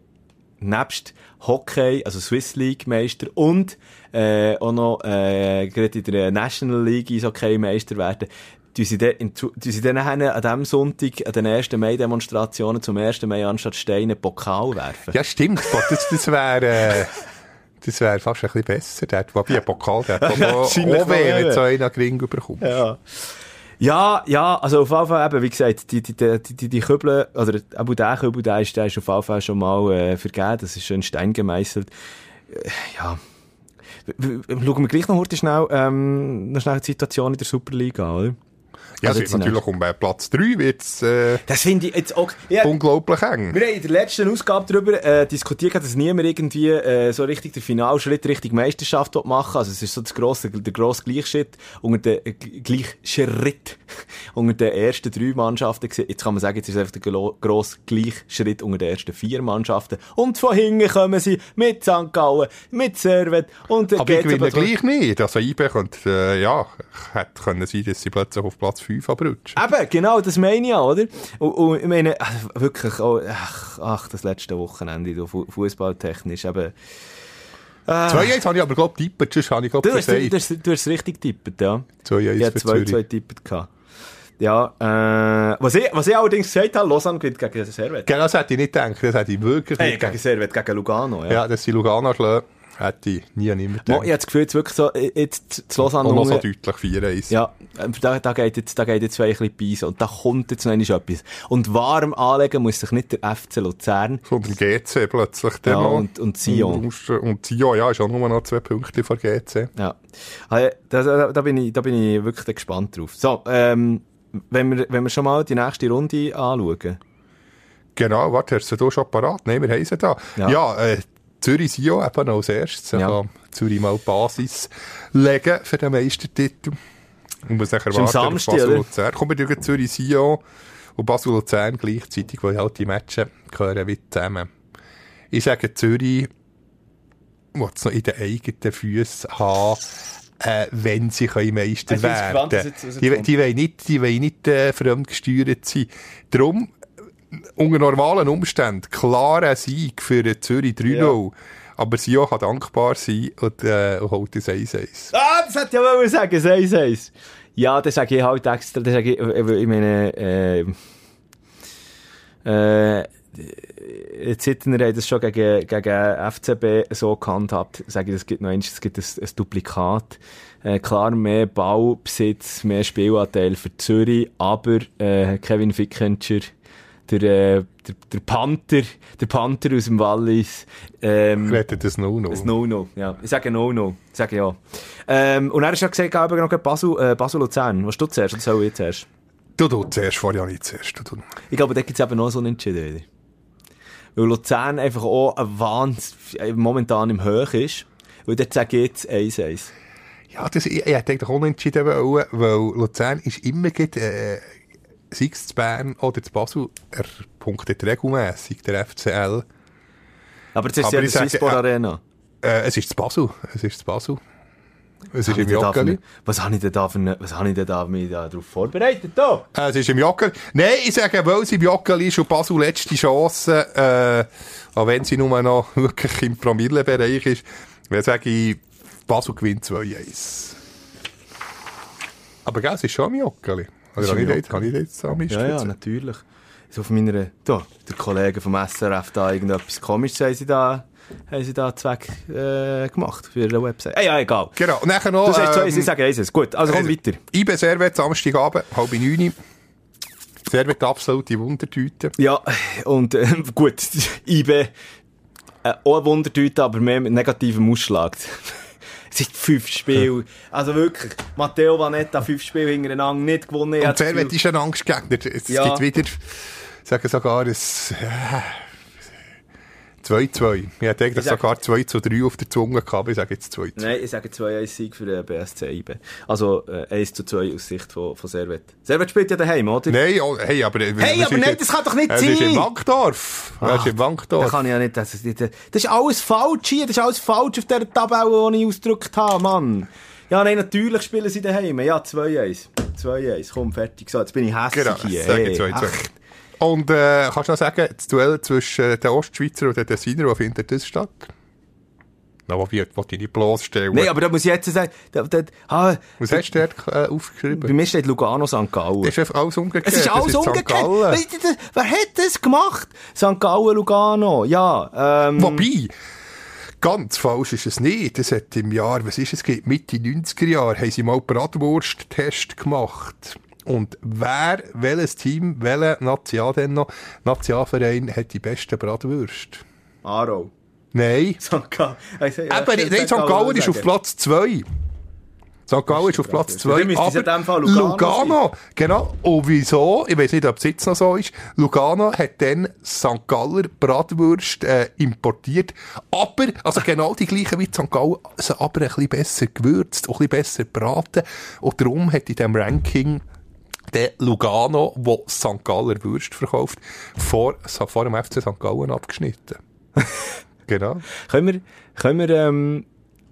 nebst Hockey, also Swiss League Meister und äh, auch noch äh, gerade in der National League Eishockey Meister werden, tun sie dann, sie dann an diesem Sonntag, an den 1. Mai-Demonstrationen zum 1. Mai anstatt Steine Pokal werfen. Ja, stimmt. Das, das wäre... Äh das wäre fast ein bisschen besser. Der hat, wie ein Pokal, der hat auch, weh, wenn so einer Ring bekommt. Ja. Ja, ja, also auf jeden Fall eben, wie gesagt, die, die, die, die, die Kübel, oder aber der Kübel, der ist, der ist auf jeden Fall schon mal äh, vergeben, das ist schon Stein gemeißelt. Äh, ja. Schauen wir gleich noch heute schnell, ähm, noch schnell die Situation in der Superliga, oder? Ja, also natürlich um äh, Platz 3 wird's äh, das finde ich jetzt auch, ja, unglaublich eng. Wir haben in der letzten Ausgabe darüber äh, diskutiert, dass niemand irgendwie äh, so richtig den Finalschritt Richtung Meisterschaft machen Also es ist so das grosse, der grosse Gleichschritt unter den äh, Gleichschritt unter den ersten drei Mannschaften. Jetzt kann man sagen, jetzt ist einfach der grosse Gleichschritt unter den ersten vier Mannschaften. Und von hinten kommen sie mit St. Gallen, mit Servet und Aber ich gewinne gleich nicht. Also IB könnte, äh, ja, hätte können sein, dass sie plötzlich auf Platz 5 abrutschen. Eben, genau, das meine ich ja, oder? Und, und ich meine, also wirklich, oh, ach, ach, das letzte Wochenende, fußballtechnisch, eben, Ah. 2-1 habe ich aber, glaube ich, getippt, sonst habe ich, glaube ich, du, hast, du, du hast richtig getippt, ja. 2-1 Ich habe 2-2 getippt gehabt. Ja, äh, was ich, was ich allerdings gesagt habe, Lausanne gewinnt gegen Servet. Genau, das hätte ich nicht gedacht, das hätte ich wirklich hey, nicht gegen Servet, gegen Lugano, ja. Ja, dass sie Lugano schlagen. Hätte ich nie niemand gedacht. Ich habe das Gefühl, jetzt wirklich so, jetzt zu Lausanne... Und noch so deutlich 4-1. Ja, da, da geht jetzt, da geht jetzt ein bisschen beißen. Und da kommt jetzt noch etwas. Und warm anlegen muss sich nicht der FC Luzern. Sondern GC plötzlich. Ja, und, und Sion. Und, Sion, ja, ist auch nur noch zwei Punkte von GC. Ja. Also, da, da, da, bin ich, da bin ich wirklich gespannt drauf. So, ähm, wenn wir, wenn wir schon mal die nächste Runde anschauen. Genau, warte, hast du da schon parat? Nein, wir haben sie da. Ja, ja äh, Zürich Sio eben noch als erstes. Ja. Zürich mal Basis legen für den Meistertitel. Und muss nachher warten auf Basel Luzern. Kommen wir durch Zürich Sio und Basel Luzern gleichzeitig, weil halt die Matches gehören wie zusammen. Ich sage Zürich, muss es noch in den eigenen Füßen haben, äh, wenn sie können Meister ich werden können. Die, die wollen nicht, die wollen nicht äh, fremdgesteuert sein. Darum unter normalen Umständen klarer Sieg für Zürich 3-0. Ja. Aber Sio kann dankbar sein und, äh, und holt das 1-1. Ah, das hätte ich ja wollen sagen, 1-1. Ja, das sage ich halt extra, das sage ich, ich meine, äh, äh, Zittner hat das schon gegen, gegen FCB so gehandhabt. Sage ich, es gibt noch eins, es gibt ein, ein Duplikat. Äh, klar, mehr Baubesitz, mehr Spielanteil für Zürich, aber äh, Kevin Fickenscher der, äh, der, der Panther, der Panther aus dem Wallis. Ähm, Rettet das No-No. Das No-No, ja. Ich sage No-No. Ich sage ja. Ähm, und er hat ja gesagt, ich noch Basel, äh, Basel Luzern. Was du zuerst oder soll ich zuerst? Du, du zuerst, ja nicht zuerst. Du, du. Ich glaube, da gibt es eben noch so einen Entschieden. Weil Luzern einfach auch ein Wahnsinn momentan im Höch ist. Weil dort sage ich jetzt 1-1. Ja, das, ich, ich hätte eigentlich unentschieden wollen, weil Luzern ist immer geht, äh, sei es zu Bern oder zu Basel, er punktet regelmässig, der FCL. Aber jetzt ist ja die Swissport Arena. Äh, es ist zu Basel. Es ist zu Basel. Es ist im Joggeli. Was habe ich denn da für eine, was habe ich denn da mich da darauf vorbereitet? Da? Äh, Es ist im Joggeli. Nein, ich sage, weil es im Joggeli ist und Basel letzte Chance, äh, auch wenn sie nur noch wirklich im Promillebereich ist, dann sage ich, Basel gewinnt 2-1. Aber gell, es ist schon im Joggeli. Ist kann ich jetzt, kann ich jetzt am Ja, ja, natürlich. So auf meiner, da, der Kollege vom SRF da irgendetwas komisches haben sie da, haben sie da Zweck, äh, gemacht für eine Website. Ah, ja, egal. Genau. Und nachher noch, Du sagst ähm, sie sagen eins. Gut, also komm Also, weiter. IB Servet, Samstagabend, halb neun. Servet absolute Wundertüte. Ja, und äh, gut, IB, äh, auch ein Wundertüte, aber mehr mit negativem Ausschlag. Es sind fünf Spiele. Also wirklich, Matteo Vanetta, fünf Spiele hintereinander nicht gewonnen. Und Servet Gefühl- ist ein Angstgegner. Es Ja. gibt wieder, sagen sogar, ein äh, 2-2. Ich hätte eigentlich sogar 2 zu 3 auf der Zunge gehabt, aber ich sage jetzt 2 zu. Nein, ich sage 2-1 Sieg für den BSC IB. Also äh, 1 zu 2 aus Sicht von, von Servet. Servet spielt ja daheim, oder? Nein, oh, hey, aber... Hey, was aber nein, das kann doch nicht sein! ist im Wankdorf. Es ist im Wankdorf. kann ich ja nicht, das ist, nicht- das ist alles falsch hier, das ist alles falsch auf dieser Tabelle, die ich ausgedrückt habe, Mann. Ja, nein, natürlich spielen sie daheim. Ja, 2-1. 2-1, komm, fertig. So, jetzt bin ich hässlich Genau, hier. sage Hey, 2 ach, 2. Und äh, kannst du noch sagen, das Duell zwischen den Ostschweizer und den Tessiner, wo findet das statt? Na, wo will ich nicht bloßstellen? Nein, aber da muss ich jetzt sagen, da, da, ah, Was hast du dort äh, bei aufgeschrieben? mir steht Lugano St. Gallen. Das ist einfach alles umgekehrt. Es ist alles St. umgekehrt. Das- Wer hat das gemacht? St. Gallen, Lugano. Ja, ähm. Wobei, ganz falsch ist es nicht. Das hat im Jahr, was ist es, geht Mitte 90er Jahre, haben sie mal Bratwurst-Test gemacht. Und wer, welches Team, welcher National denn noch, Nationalverein hat die besten Bratwürste? Aro. Nein. St. Gallen. Also, ich nein, St. Gallen ist auf. Platz 2. St. Gallen ist auf Platz Dann 2. müsste es in Fall Lugano Lugano, genau. Und wieso? Ich weiß nicht, ob es jetzt noch so ist. Lugano hat dann St. Galler Bratwurst äh, importiert. Aber, also genau die gleiche wie St. Gallen, sie aber ein bisschen besser gewürzt, auch ein bisschen besser gebraten. Und darum hat in diesem Ranking der Lugano, wo St. Galler Würst verkauft, vor, vor dem FC St. Gallen abgeschnitten. genau. Können wir, können wir, ähm,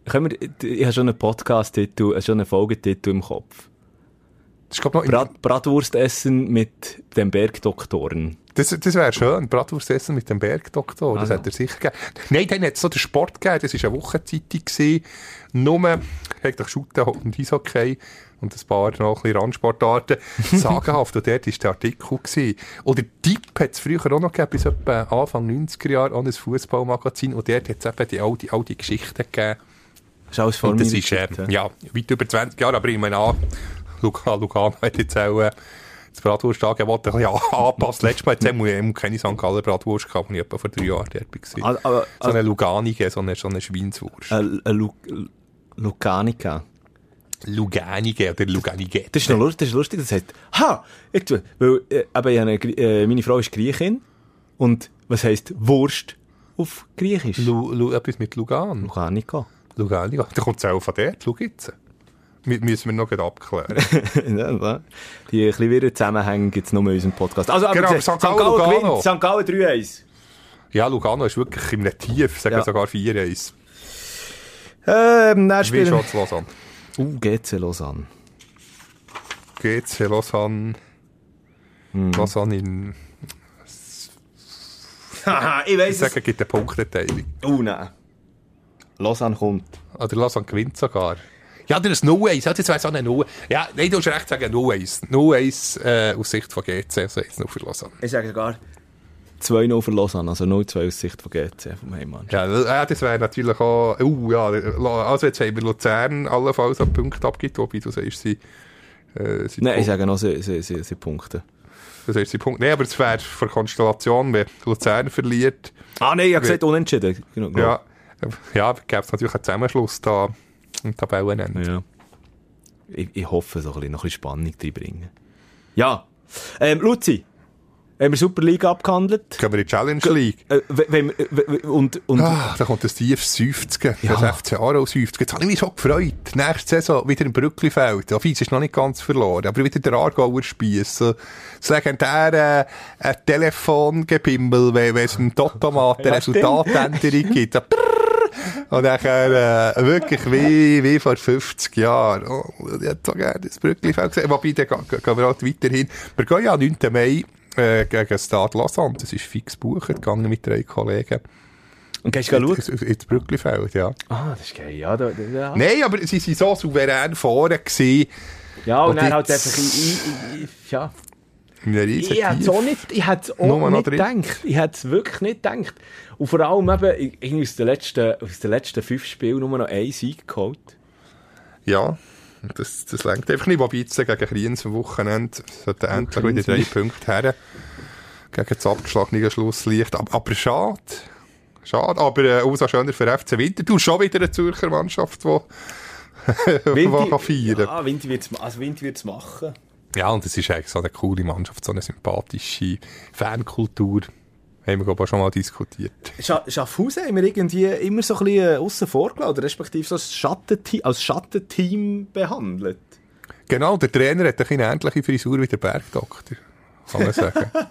können wir, ich habe schon einen Podcast-Titel, äh, schon einen Folgetitel im Kopf. Das ist, noch Brat, Bratwurst essen mit den Bergdoktoren. Das, das wäre schön. Bratwurst essen mit dem Bergdoktor. Das Ah, hat er sicher gegeben. Nein, dann hat es so den Sport gegeben. Das war eine Wochenzeitung. gewesen. Nur, eigentlich Shooten und Eishockey und ein paar noch ein bisschen Randsportarten. Sagenhaft. Und dort war der Artikel. Gewesen. Oder Tipp hat es früher auch noch gegeben, bis etwa Anfang 90er Jahre, auch ein Fußballmagazin. Und dort hat es eben die, all die Geschichten gegeben. Das ist alles vor Und das ist, äh, ja, weit über 20 Jahre, aber ich meine an, Luca, Lugano hat jetzt auch, äh, das Bratwurstangebot ein bisschen an- angepasst. Letztes Mal es eben eben keine St. Gallen Bratwurst gehabt, als ich etwa vor drei Jahren dort war. Aber, aber, so eine Luganige, so eine, so eine Schweinswurst. äh, Lu Lucanica. Luganige oder Luganige. Das ist noch lustig, das ist lustig, das heißt, ha, jetzt, weil, äh, eben, ich äh, meine Frau ist Griechin. Und was heisst Wurst auf Griechisch? Lu, Lu, etwas mit Lugan. Lucanica. Luganige. Da kommt es auch von dort, schau jetzt. Mü- Müssen wir noch abklären. ja. Die ein bisschen wirren Zusammenhänge gibt es nur in unserem Podcast. Also, aber Genau, gesagt, St. Gallen, gewinnt, St. Gallen 3-1. ja, Lugano ist wirklich im Tief, sagen Ja. sogar 4-1. Ähm, dann Wie spielen schaut es Lausanne? Uh, GC Lausanne. GC Lausanne. Hm. Lausanne in, Haha, ich ich weiss es. sage, gibt eine Punkteteilung. Oh nein. Lausanne kommt. Oder Lausanne gewinnt sogar. Ja, der ist 0-1. Ja, das wäre so eine 0 Ja, nein, du hast recht sagen, 0-1. 0-1 äh, aus Sicht von GC, also jetzt nur für Lausanne. Ich sage sogar 2-0 für Lausanne, also 0-2 aus Sicht von GC, vom Heimmann. Ja, das wäre natürlich auch... Uh, ja, also jetzt haben wir Luzern allenfalls einen Punkt abgibt, wobei du sagst, sie... Äh, sie Nein, ich sage noch, sie, sie, sie, sie Punkte. Du sagst, sie Punkt. Nein, aber es wäre für Konstellation, wenn Luzern verliert, Ah nein, ich habe gesagt unentschieden. Genau, ja, äh, ja gäbe es natürlich einen Zusammenschluss da im Tabellenende. ja. Ich, ich hoffe, so ein bisschen, noch ein bisschen Spannung reinbringen. Ja. Ähm, Luzi, Haben wir Super League abgehandelt? Gehen wir in die Challenge League. Äh, wenn, und, und, Ah, da kommt das tiefes Seufzen. Ja. Das FC Aarau seufzt. Jetzt habe ich mich schon gefreut. Nächste Saison wieder im Brücklifeld. Ja, Fies ist noch nicht ganz verloren, aber wieder der Aargauer Spiess. So, das legendäre äh, Telefongebimmel, wenn, es im Totomat eine. Resultatänderung gibt. Prrrr. Und nachher äh, wirklich wie, wie vor 50 Jahren. Oh, ich hätte so gerne das Brücklifeld gesehen. Wobei, dann gehen gehen wir halt weiterhin. Wir gehen ja am 9. Mai äh, gegen Stade Lausanne. Das ist fix gebucht, gegangen mit drei Kollegen. und gehst du schauen? Ins, Brücklifeld, ja. Ah, das ist geil, ja. Da, da, ja. Nein, aber sie waren so souverän vorne gewesen. Ja, und, Und dann halt einfach, ich, ich, ich, ja. Ich hätte es auch nicht, ich hätte auch nicht gedacht. Ich hätte es wirklich nicht gedacht. Und vor allem eben, irgendwie aus den letzten, aus den letzten fünf Spielen nur noch ein Sieg geholt. Ja, das, das längt einfach nicht. Wobei jetzt gegen Kriens am Wochenende sollten endlich wieder drei. Punkte her. Gegen das abgeschlagene Schlusslicht. Aber, aber schade. Schade. Aber äh, umso schöner für FC Winterthur. Schon wieder eine Zürcher Mannschaft, die kann feiern Ja, Winter wird es also Winter wird's machen. Ja, und es ist eigentlich so eine coole Mannschaft, so eine sympathische Fankultur. Haben wir, glaube ich, schon mal diskutiert. Scha Schaffhausen haben wir irgendwie immer so ein bisschen aussen vor gelassen, respektive so als Schattenteam, als Schattenteam behandelt. Genau, der Trainer hat eine ähnliche Frisur wie der Bergdoktor. Kann man sagen.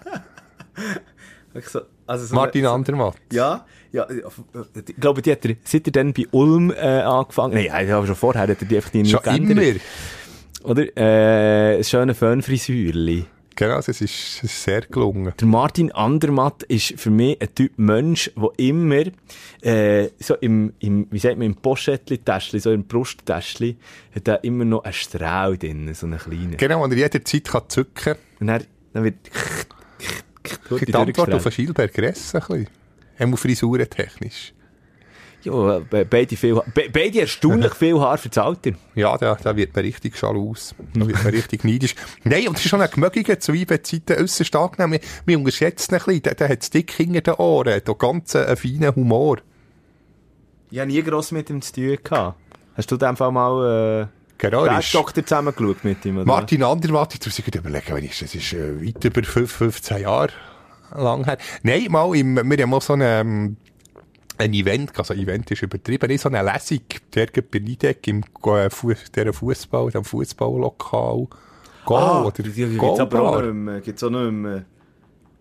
So, also so Martin eine- Andermatt. Ja, ja, ich glaube, die hat er, seit er dann bei Ulm äh, angefangen Nein, aber schon vorher hat er die einfach nie Schon geändert. immer. Oder? Äh, ein schönes Föhnfrisürli. Genau, es ist, es ist sehr gelungen. Der Martin Andermatt ist für mich ein Typ Mensch, der immer äh, so im, im, wie sagt man, im Poschettli-Täschli, so im Brusttäschli, hat er immer noch einen Strahl drin, so einen kleinen. Genau, und er jederzeit kann zücken Und dann, dann wird. Die Antwort auf den Schilberg Gresse ein bisschen. Einmal Frisuren technisch. Ja, be beide, viel, be beide erstaunlich viel Haar für das Alter. Ja, da, da wird man richtig schalus. Da wird man richtig neidisch. Nein, und es ist schon ein gemögiger zu Zeiten äußerst angenehm. Wir, wir unterschätzen ihn ein bisschen. Der, der hat es dick hinter den Ohren. Der hat ganz einen feinen Humor. Ich habe nie gross mit ihm zu tun gehabt. Hast du in dem Fall mal äh, Genau, er ist- Bergdoktor zusammengeschaut mit ihm? Oder? Martin Andermatt, muss ich gerade überlegen, wann ist das? Das ist äh, weit über 5, 15 Jahre lang her. Nein, mal im, wir haben mal so ein, ähm, ein Event, also Event ist übertrieben, nicht so eine Lesung, der geht bei Nidec im äh, Fu der Fußball, dem Fußballlokal. Go, Ah, oder die, die, gibt's aber auch nicht mehr. Gibt's auch nicht mehr.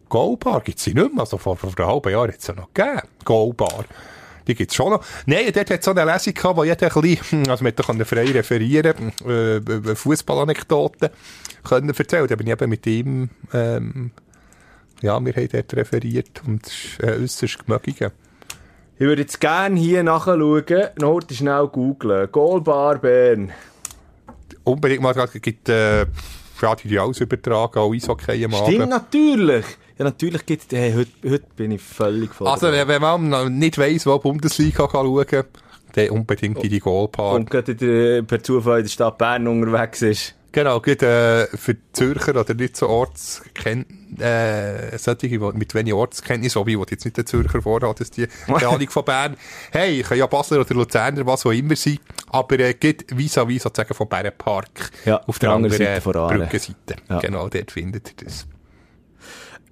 Go-Bar gibt's sie nicht mehr, also vor, vor einem halben Jahr hat es ja noch gegeben. Go-Bar. Die gibt's schon noch. Nein, dort hat es so eine Lesung gehabt, wo jeder ein bisschen, also man konnte frei referieren, äh, Fußballanekdoten können erzählen. Da bin ich eben mit ihm, ähm, ja, wir haben dort referiert und es ist äh, äußerst gemögiger. Ich würde jetzt gerne hier nachschauen, heute schnell googlen. Goalbar Bern. Unbedingt mal, es gibt, äh, Radio übertragen, auch Eishockey am Stimmt Abend. natürlich. Ja, natürlich gibt hey, heute, heute bin ich völlig voll. Also, wenn, wenn man nicht weiss, wo die Bundesliga kann schauen kann, dann unbedingt in die Goalpark. und gerade der, per Zufall in der Stadt Bern unterwegs ist. Genau, gut, äh, für die Zürcher oder nicht so Ortskennt, äh, solche, die mit wenig Ortskenntnis, so wie ich will jetzt nicht den Zürcher vorhaben, dass die keine Ahnung von Bern, hey, ich kann ja Basler oder Luzerner, was auch immer sein, aber äh, geht vis-à-vis sozusagen vom Bärenpark Ja, auf der anderen Seite von. Brückenseite. Ja. Genau, dort findet ihr das.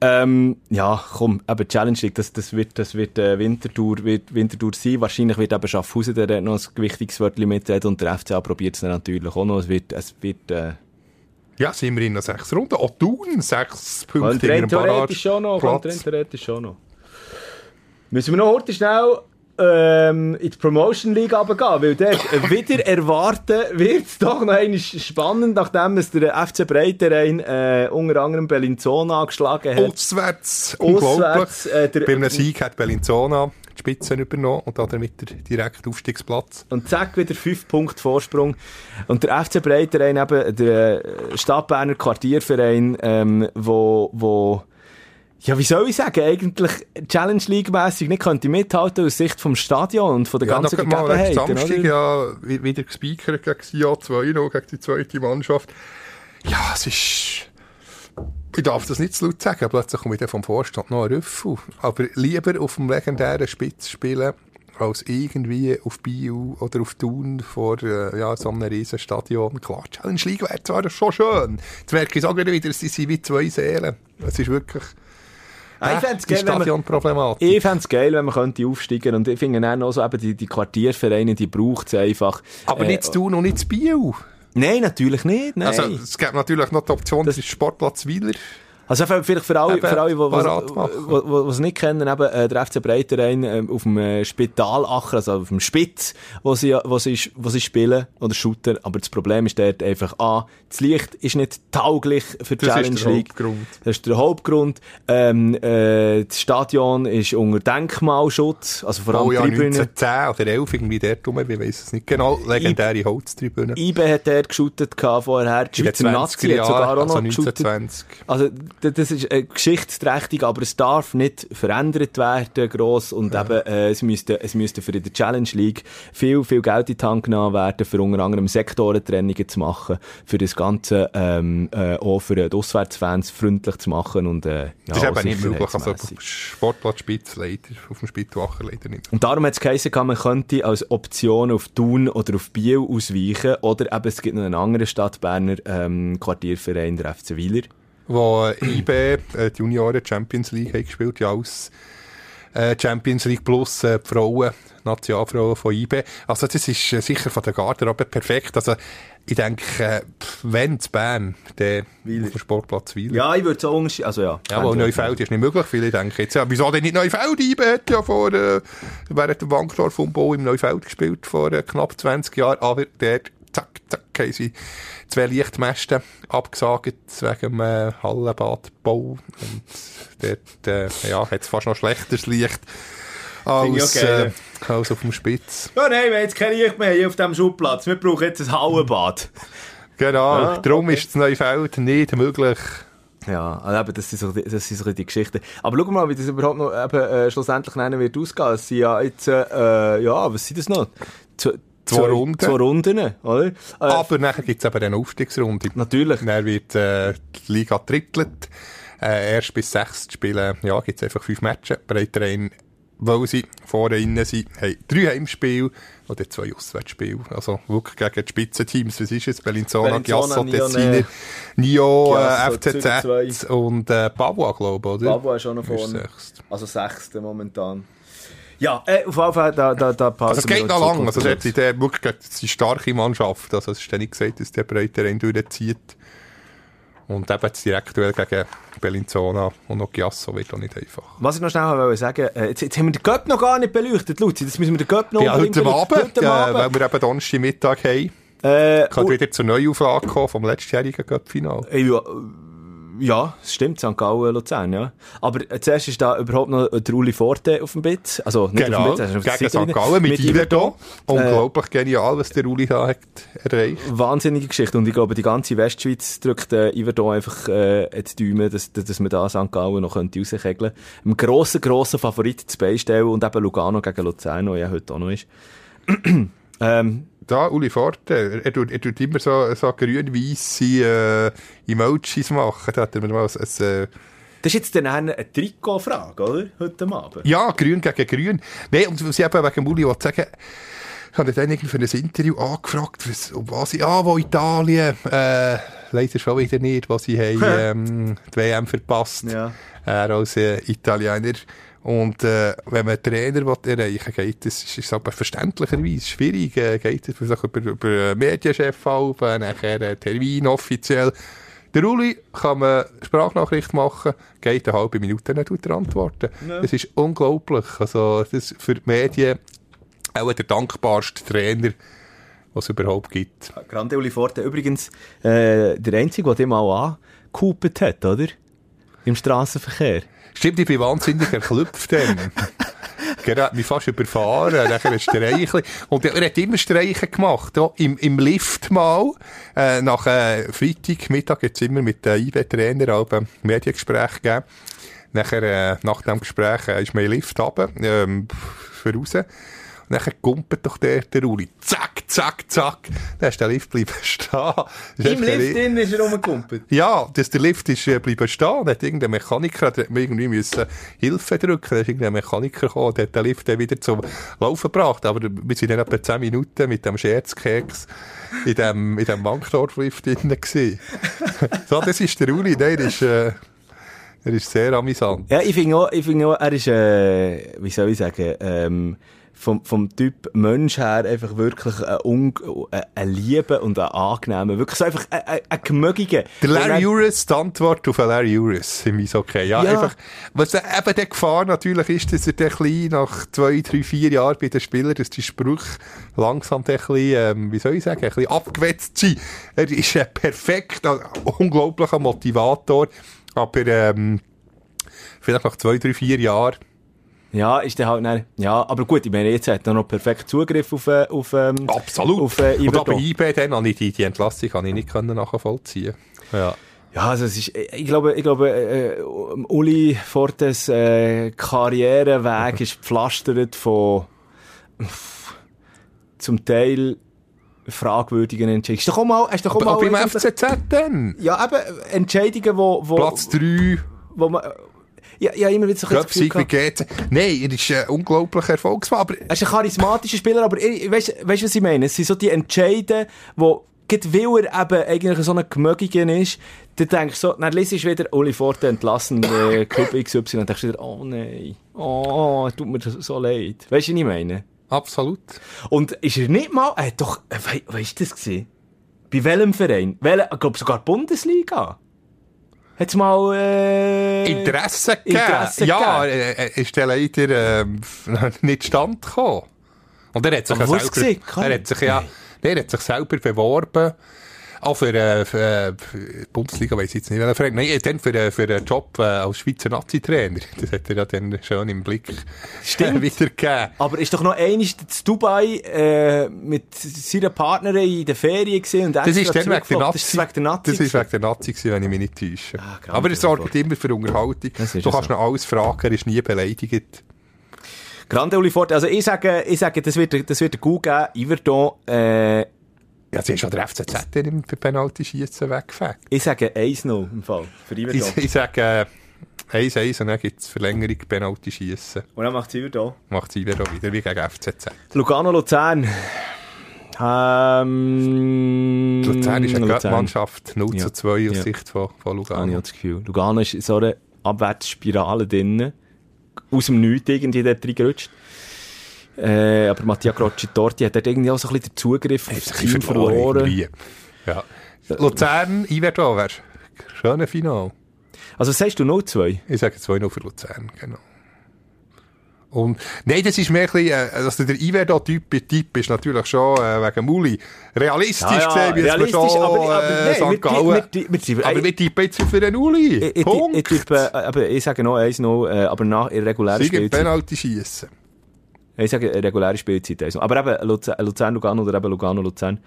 Ähm, ja, komm, eben Challenge League, das, das wird, das wird äh, Wintertour, wird Wintertour sein. Wahrscheinlich wird eben Schaffhausen der noch ein wichtiges Wörtchen mitreden und der FCA probiert es natürlich auch noch. Es wird, es wird, äh, Ja, sind wir in noch sechs Runden. Auch Thun, sechs Punkte theoretisch schon noch, könnte rein theoretisch schon noch. Müssen wir noch heute schnell ähm, in die Promotion League runtergehen, weil dort äh, wieder erwarten wird es doch noch einmal spannend, nachdem es der FC Breiterein äh, unter anderem Bellinzona angeschlagen hat. Auswärts, unglaublich. Auswärts, äh, der- Bei einem Sieg hat Bellinzona die Spitze übernommen und damit der direkte Aufstiegsplatz. Und zack, wieder 5 Punkte Vorsprung. Und der FC Breiterein, eben der äh, Stadtberner Quartierverein, ähm, wo, wo, ja, wie soll ich sagen, eigentlich Challenge League-mässig nicht könnte mithalten aus Sicht vom Stadion und von der Ja, ganzen letzten Gegebenheiten. Samstag ja wi- wieder gespiekert gegen Sia 2 noch, gegen die zweite Mannschaft. Ja, es ist... Ich darf das nicht zu laut sagen, plötzlich kommt wieder vom Vorstand noch ein Rüffel. Aber lieber auf dem legendären Spitz spielen, als irgendwie auf Bio oder auf Thun vor äh, ja, so einem riesen Stadion. Klar, Challenge League wäre zwar schon schön. Jetzt merke ich es auch wieder, es sind wie zwei Seelen. Es ist wirklich... ich fände es geil, wenn man, ich fänd's geil, wenn man könnte aufsteigen und ich finde dann auch so eben die, die Quartiervereine, die braucht es einfach. Aber Äh, nicht zu tun und nicht zu Biel. Nein, natürlich nicht, nein. Also, es gibt natürlich noch die Option, das ist Sportplatz Wieler. Also vielleicht für alle, Eben, für alle die es nicht kennen, eben, äh, der FC Breiterein ähm, auf dem äh, Spitalacher, also auf dem Spitz, wo sie, wo sie, wo sie spielen, oder Shooter. Aber das Problem ist dort einfach, A, das Licht ist nicht tauglich für die Das Challenge ist der League. Hauptgrund. Das ist der Hauptgrund. Ähm, äh, das Stadion ist unter Denkmalschutz, also vor allem Oh ja, die Tribüne. 1910 oder 11 irgendwie dort rum, ich weiss es nicht genau. Legendäre Holztribüne. IBE hat dort geshootet vorher. Die Schweizer Nazi hat sogar auch also noch geshootet. 1920. Also, d- das ist äh, geschichtsträchtig, aber es darf nicht verändert werden, gross. Und eben, äh, es müsste, es müsste für die Challenge League viel, viel Geld in die Hand genommen werden, für unter anderem Sektorentrennungen zu machen, für das Ganze, ähm, äh, auch für die Auswärtsfans freundlich zu machen und, äh, ja, Das ist eben nicht möglich. Also, sicherheitsmässig. Sportplatz Spitz leider, auf dem Spittwacher leider nicht. Und darum hat es geheißen, man könnte als Option auf Thun oder auf Biel ausweichen, oder eben, es gibt noch einen anderen Stadtberner, ähm, Quartierverein, der FC Wieler. Wo IB, äh, die Junioren Champions League haben gespielt, ja, aus äh, Champions League plus äh, die Frauen, Nationalfrauen von IB. Also, das ist äh, sicher von der Garderobe perfekt. Also, ich denke, äh, wenn zu Bern, der auf dem Sportplatz Wieler. Ja, ich würde so unterscheiden, also ja. Ja, weil Neufeld ist nicht möglich. Viele denken jetzt, ja, wieso denn nicht Neufeld? IBE hat ja vor, äh, während dem Wankdorf-Umbau im Neufeld gespielt, vor äh, knapp 20 Jahren. Aber dort, zack, zack, haben sie zwei Lichtmästen abgesagt wegen dem äh, Hallenbadbau. Und dort, äh, ja, hat es fast noch schlechteres Licht als, geil. äh, als auf dem Spitz. Ja, nein, wir haben jetzt kein Licht mehr hier auf diesem Schubplatz. Wir brauchen jetzt ein Hallenbad. Genau, Ja, darum okay. ist das Neufeld nicht möglich. Ja, also eben, das sind so, die- das sind so die Geschichten. Aber schau mal, wie das überhaupt noch eben, äh, schlussendlich nennen wird ausgehen. Es sind ja jetzt, äh, ja, was sind das noch? Zwei, Zwei Runden. Zwei Runden, oder? Äh, Aber nachher gibt es eben eine Aufstiegsrunde. Natürlich. Dann wird äh, die Liga drittelt. Äh, erst bis sechs spielen, ja, gibt es einfach fünf Matches. Breiterein, weil sie vorne innen sind, haben drei Heimspiele oder zwei Auswärtsspiele. Also wirklich gegen die Spitzenteams. Was ist es? Bellinzona, Giasso. Tessiner, Nio, äh, FCZ und äh, Pavua, glaube ich, oder? Babua ist auch noch vorne. Also sechste momentan. Ja, äh, auf jeden Fall, da, da, da passen Also es geht noch in lang. Also dort sind die wirklich gegen- das sind starke Mannschaft. Also es ist ja nicht gesagt, dass der Breiterein durchzieht. Und eben das Direktduell gegen Bellinzona und noch Giasso wird auch nicht einfach. Was ich noch schnell wollte sagen, äh, jetzt, jetzt haben wir den Göpp noch gar nicht beleuchtet, Luzi. Das müssen wir den Göpp noch Ja, heute Abend, beleuchten. äh, Heute weil Abend. wir eben Donnerstag Mittag haben, Äh, kann wieder zur Neuauflage kommen vom letztjährigen Cup-Final. Äh, Ja, ja, es stimmt, St. Gallen, Luzern, ja. Aber äh, zuerst ist da überhaupt noch der Uli Forte auf dem Bett. Also nicht Genau, auf dem Bett, gegen auf der St. Gallen mit, Iverdo. Äh, Unglaublich genial, was der Uli da hat erreicht. Wahnsinnige Geschichte. Und ich glaube, die ganze Westschweiz drückt äh, Iverdon einfach äh, die Daumen, dass, dass man da St. Gallen noch könnte rauskegeln könnte. Ein grosser, grosser Favorit zu beistellen und eben Lugano gegen Luzern, der ja heute auch noch ist. ähm, Da, Uli Forte, er, tut, er tut immer so, so grün-weisse äh, Emojis machen. Da hat er mir mal ein, ein, äh, das ist jetzt dann eine Trikotfrage, oder? Heute Abend. Ja, grün gegen grün. Nein, und was ich eben wegen Muli wollte sagen, ich habe dann irgendwie für ein Interview angefragt, was, um was ich, ah, wo Italien, äh, leider schon wieder nicht, wo sie haben, ähm, die WM verpasst. Ja. Er als äh, Italiener. Und äh, wenn man Trainer will erreichen will, geht das, ist es aber verständlicherweise schwierig, äh, geht vielleicht über, über Medienchef auf, äh, nachher äh, Termin offiziell. Der Uli kann man Sprachnachricht machen, geht eine halbe Minute, dann tut er antworten. Das ist unglaublich. Also, das ist für die Medien auch der dankbarste Trainer, was es überhaupt gibt. Grande Uli Forte. Übrigens, äh, der Einzige, der dich mal angekupert hat, oder? Im Straßenverkehr. Stimmt, ich bin wahnsinnig erklüpft dann. Er hat mich fast überfahren, nachher ein Streichen. Und er hat immer Streichen gemacht, auch im, im Lift mal. Äh, nach äh, Freitag, Mittag jetzt immer mit dem IB-Trainer ein Mediengespräch gegeben. Nachher, äh, nach dem Gespräch, äh, ist mein Lift runter, ähm, für raus. Und dann kumpelt doch der, der Uli. Zack, zack, zack. Dann ist der Lift bleiben stehen. Das Im Lift drin ist er rumgekumpelt. ja, dass der Lift ist äh, bleiben stehen. Da hat irgendein Mechaniker, der hat mir irgendwie müssen Hilfe drücken. Da ist irgendein Mechaniker gekommen, der hat den Lift dann wieder zum Laufen gebracht. Aber wir sind dann etwa 10 Minuten mit dem Scherzkeks in dem, in dem Bankdorf-Lift drin gewesen. so, das ist der Uli. Das ist, äh, Er ist sehr amüsant. Ja, ich finde auch, ich finde auch, er ist, äh, wie soll ich sagen, ähm, vom, vom Typ Mensch her einfach wirklich ein, un, ein, Liebe und ein angenehmer, wirklich so einfach ein, ein, ein gemögiger. Der Larry Uris, die Antwort auf Larry Uris im Eishockey. Ja, Ja. einfach, was eben die Gefahr natürlich ist, dass er dann ein bisschen nach zwei, drei, vier Jahren bei den Spielern, dass die Sprüche langsam ein bisschen, ähm, wie soll ich sagen, ein bisschen abgewetzt sind. Er ist ein perfekter, unglaublicher Motivator, aber ähm, vielleicht nach zwei, drei, vier Jahren Ja, ist der halt dann, ja, aber gut, ich meine, jetzt hat er noch perfekt Zugriff auf, äh, auf, ähm, Absolut. auf, äh, Und aber. IB, dann habe ich die, die Entlassung kann ich nicht können nachvollziehen. Ja. Ja, also es ist, ich glaube, ich glaube, äh, Uli Fortes äh, Karriereweg ist gepflastert von zum Teil fragwürdigen Entscheidungen. Ist doch auch mal, hast doch auch Aber, mal beim FCZ dann? ja, eben Entscheidungen, wo, wo, Platz 3, wo man, ja, ja, immer wieder so ein bisschen Gefühl? Nein, er ist ein unglaublicher Erfolgsmann, aber er ist ein charismatischer Spieler, aber weißt du, was ich meine? Es sind so die Entscheidungen, wo, gerade weil er eben eigentlich so ein Gemögigen ist, dann denkst du so, dann liest du wieder Uli Forte entlassen, äh, Club XY, und denkst du wieder, oh nein, oh, tut mir das so leid. Weißt du, was ich meine? absolut. Und ist er nicht mal, er hat doch, äh, we, weißt du das gesehen? Bei welchem Verein? Welche, ich glaube sogar Bundesliga. Hat's mal, äh, Interesse gegeben. Interesse ja, er ist dann leider ähm, nicht stand gekommen. Und er hat sich ja selber, er hat sich ja, er hat sich selber beworben. Auch für, äh, für, äh, Bundesliga weiss ich jetzt nicht, welcher Verein. Nein, dann für, äh, für einen Job äh, als Schweizer Nazi-Trainer. Das hat er ja dann schon im Blick Stimmt. äh, wieder gegeben. Aber ist doch noch einmal in Dubai äh, mit seiner Partnerin in der Ferien gesehen und Das ist dann wegen der. Nazi. Das ist wegen der Nazi. Das ist wegen der Nazi gewesen, wenn ich mich nicht täusche. Ah. Aber er sorgt immer für Unterhaltung. Du kannst so. noch alles fragen, er ist nie beleidigt. Grande Uli Forte. Also ich sage, ich sage, das wird, das wird Coup geben. Iverdon, äh, Ja, sie ist schon der FCZ dann im Penalty-Schießen weggefegt. ich sage 1-0 im Fall. Für. Ich, ich sage äh, 1-1 und dann gibt es Verlängerung Penalty-Schießen. Und dann macht es Iverdon. Macht sie wieder wieder wie gegen FCZ. Lugano, Luzern. Ähm, Luzern ist eine Luzern. Mannschaft 0 Ja. zu 2 aus Ja. Sicht von, von ich Lugano. auch das Gefühl. Lugano ist in so einer Abwärtsspirale drin. Aus dem Nichts irgendwie dort reingerutscht. Äh, aber Mattia Crocci-Torti hat dort irgendwie auch so ein bisschen den Zugriff aufs Team verloren. irgendwie. Ja. Luzern, Iverdo wäre schöne Final. Also sagst du 0-2? Ich sage 2-0 für Luzern, genau. Und, nein, das ist mehr ein bisschen, also der Iverdo-Typ Typ ist natürlich schon, äh, wegen Muli, realistisch gesehen, wie es schon, aber, aber äh, nein, St. Gallen. wir, wir, wir, aber wir tippen jetzt für den Uli. ich, ich, ich, tippe, äh, aber ich sage noch 1-0, äh, aber nach im Spielzeit. Penalty schießen. Ich sage äh, reguläre Spielzeit 1 Aber eben Luzern, Luzern, Lugano oder eben Lugano, Luzern.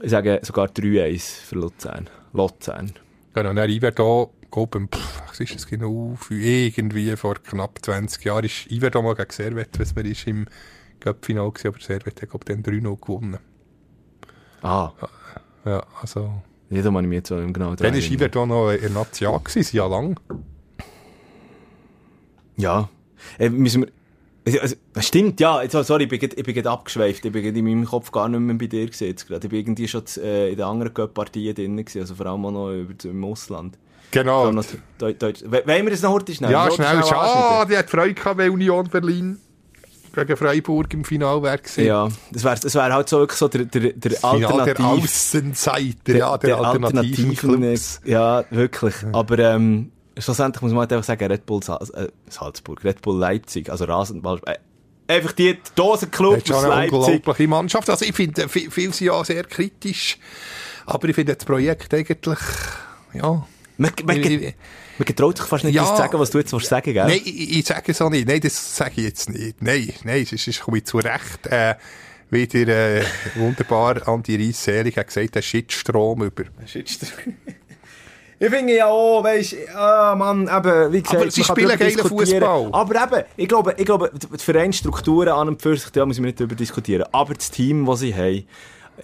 Ich sage sogar 3-1 für Luzern. Luzern. Genau, dann Iverdo, pff, was ist das genau, für irgendwie vor knapp 20 Jahren ist Iverdo mal gegen Servet, was man ist im Cup-Final gewesen, aber Servet hat, glaube ich, dann 3-0 gewonnen. Ah, Ja, also, ja, da muss ich mich jetzt auch genau dann erinnern. Iverdo noch in der Nazi gewesen, ja lang. Ja. Äh, müssen wir... Also, das stimmt, ja. Jetzt, oh, sorry, ich bin, grad- ich bin gerade abgeschweift. Ich bin grad in meinem Kopf gar nicht mehr bei dir gesehen. gerade. Ich bin irgendwie schon äh, in den anderen Cup-Partien drin gewesen. Also vor allem auch noch über, im Ausland. Genau. Noch Deutsch. Wollen wir das noch heute schnell? Ja, schnell. das Ah, anschneiden? die hat Freude gehabt, weil Union Berlin gegen Freiburg im Final wäre gewesen. Ja, das wäre das wär halt so wirklich so der, der, der Final der Alternativ... Außenseiter, ja, der, alternativen Clubs. äh, Ja, wirklich. Aber ähm, schlussendlich muss man halt einfach sagen, Red Bull Sal äh, Salzburg, Red Bull Leipzig, also Rasenball... Äh, einfach die Dosenclub aus eine Leipzig. unglaubliche Mannschaft. Also ich finde, äh, viel, viel sind ja sehr kritisch, aber ich finde das Projekt eigentlich, ja... Man, getraut sich fast nicht, Ja. das zu sagen, was du jetzt willst sagen, gell? Nein, ich, ich sage es auch nicht. Nein, das sage ich jetzt nicht. Nein, nein, es ist, komme ich zu Recht. Äh, wie der äh, wunderbar Andi Reis-Selig hat gesagt, der Shitstrom über. Ich finde ja auch, weisst, ah, Mann, eben, wie gesagt, Aber sie spielen geilen. Fußball. Aber eben, ich glaube, ich glaube, die Vereinsstrukturen an und für sich, da müssen wir nicht darüber diskutieren. Aber das Team, das sie haben,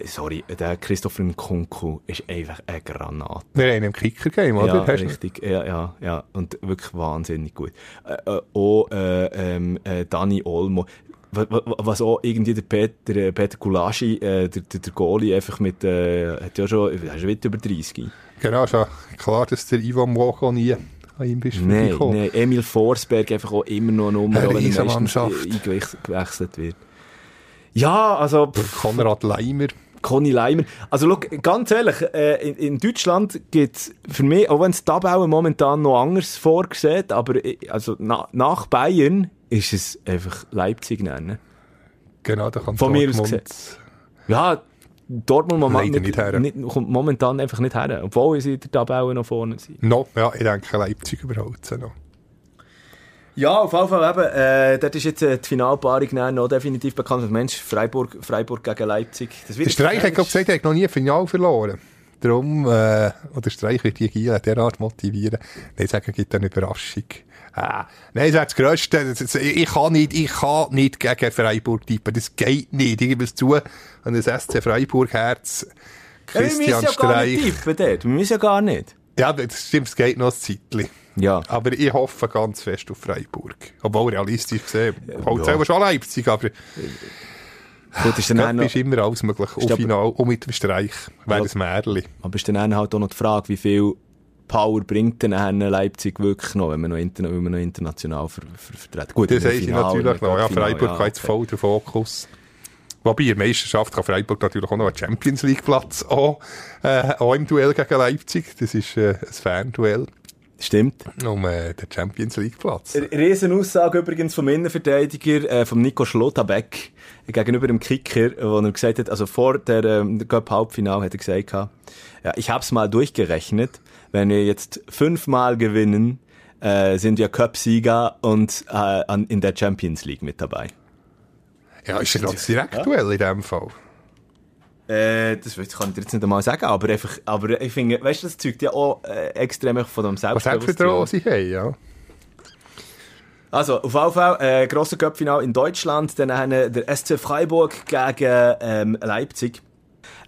sorry, der Christopher Nkunku ist einfach eine Granate. Wir haben im Kicker-Game, oder? Ja, Hast du- richtig. Ja, ja, ja. Und wirklich wahnsinnig gut. Äh, äh, auch äh, ähm, äh, Dani Olmo. Wa- wa- Was auch irgendwie der Peter, äh, Peter Gulaschi, äh, der, der, der Goalie, einfach mit, äh, hat ja schon, er ist weit über 30. Genau, schon klar, dass der Ivan Mogo nie ihm bist Nein, nein, Emil Forsberg einfach auch immer noch eine Nummer, er Riesenmannschaft. eingewechselt wird. Ja, also... Pff, Konrad Leimer. Conny Leimer. Also, schau, ganz ehrlich, äh, in, in Deutschland gibt es für mich, auch wenn es Tabellen momentan noch anders vorgesehen, aber äh, also, na, nach Bayern ist es einfach Leipzig nennen. Genau, da kann Von mir aus Dortmund- Ja, Dortmund Leider nicht her. nicht, kommt momentan einfach nicht her, obwohl sie in der Tabelle noch vorne sind. No, ja, ich denke, Leipzig überholt sie noch. Ja, auf jeden Fall eben, äh, dort ist jetzt äh, die Finalpaarung noch definitiv bekannt. Mensch, Freiburg, Freiburg gegen Leipzig. Das wird Der Streich hat gesagt, er hat noch nie ein Finale verloren. Darum, äh, oder Streich wird die Giel derart motivieren. Nein, sagen, gibt eine Überraschung. Ah, nein, das ist das Grösste. Ich kann nicht, ich kann nicht gegen Freiburg tippen. Das geht nicht. Ich gebe es zu. An das SC Freiburg Herz. Ja, wir müssen Christian ja gar nicht tippen dort. Wir müssen ja gar nicht. Ja, das stimmt, es geht noch ein Zeitchen. Ja. Aber ich hoffe ganz fest auf Freiburg. Obwohl realistisch gesehen, halt selber schon Leipzig, aber Gut, ist dann Cup noch, ist immer alles möglich. Ist Auf Final und mit dem Streich. Wäre Ja. das Märli. aber ist dann halt auch noch die Frage, wie viel Power bringt dann Leipzig wirklich noch, wenn man noch, interna wenn man noch international ver ver vertreten Gut, Das Finale, natürlich noch. Ja, Freiburg hat jetzt voll den Fokus. Wobei, in der Meisterschaft kann Freiburg natürlich auch noch einen Champions League Platz auch, äh, auch im Duell gegen Leipzig. Das ist äh, ein Fernduell Stimmt. um äh, den Champions League Platz. Riesenaussage übrigens vom Innenverteidiger, äh, vom Nico Schlotterbeck, gegenüber dem Kicker, wo er gesagt hat, also vor der, ähm, Cup-Halbfinale hat er gesagt, ja, ich hab's mal durchgerechnet, wenn wir jetzt fünfmal gewinnen, äh, sind wir Cup-Sieger und äh, an, in der Champions League mit dabei. Ja, ist ja das Direktduell in dem Fall. Äh, das kann ich dir jetzt nicht einmal sagen, aber einfach, aber ich finde, weißt du, das zeugt ja auch äh, extrem von dem Was Selbstbewusstsein. Selbstvertrauen sie haben, ja. Also, auf jeden Fall, äh, grosser Cup-Final in Deutschland, dann haben wir der SC Freiburg gegen ähm, Leipzig.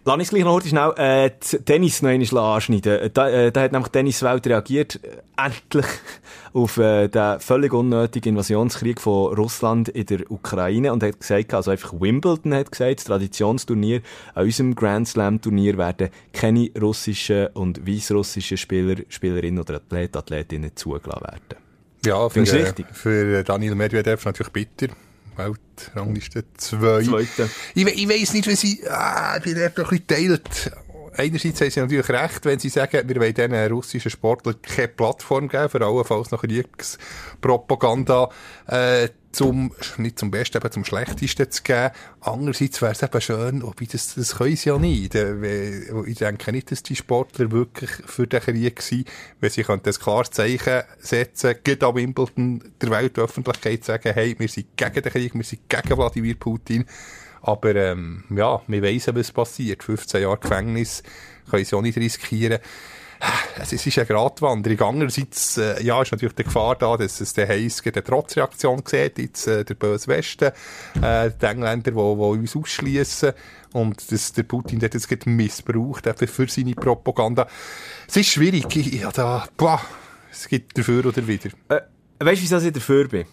Lass uns gleich noch schnell äh, Tennis noch einmal anschneiden. Da, äh, da hat nämlich die Tenniswelt reagiert, äh, endlich, auf äh, den völlig unnötigen Invasionskrieg von Russland in der Ukraine und hat gesagt, also einfach Wimbledon hat gesagt, das Traditionsturnier, an unserem Grand Slam Turnier werden keine russischen und weißrussischen Spieler, Spielerinnen oder Athleten, Athletinnen zugelassen werden. Ja, für, äh, für Daniel Medvedev natürlich bitter. Weltrangliste 2. Zweite. Ich, we- ich weiss nicht, wie sie, ah, bin dort doch ein bisschen geteilt. Einerseits haben sie natürlich recht, wenn sie sagen, wir wollen diesen russischen Sportlern keine Plattform geben, vor allem falls noch Kriegspropaganda, äh, zum, nicht zum Besten, aber zum Schlechtesten zu geben. Andererseits wäre es eben schön, wobei das, das können sie ja nicht. Äh, Ich denke nicht, dass die Sportler wirklich für den Krieg sind, wenn sie könnten ein klares Zeichen setzen, geht an Wimbledon der Weltöffentlichkeit sagen, hey, wir sind gegen den Krieg, wir sind gegen Wladimir Putin. Aber ähm, ja, wir wissen, was passiert. 15 Jahre Gefängnis können sie auch nicht riskieren. Es ist eine Gratwanderung. Andererseits, äh, ja, ist natürlich die Gefahr da, dass es der Heiss eine Trotzreaktion sieht, jetzt äh, der böse Westen, äh, die Engländer, die, uns ausschließen und dass der Putin das jetzt missbraucht eben für seine Propaganda. Es ist schwierig. Ja, da, boah, es gibt dafür oder wieder. Äh, weißt du, wieso ich dafür bin?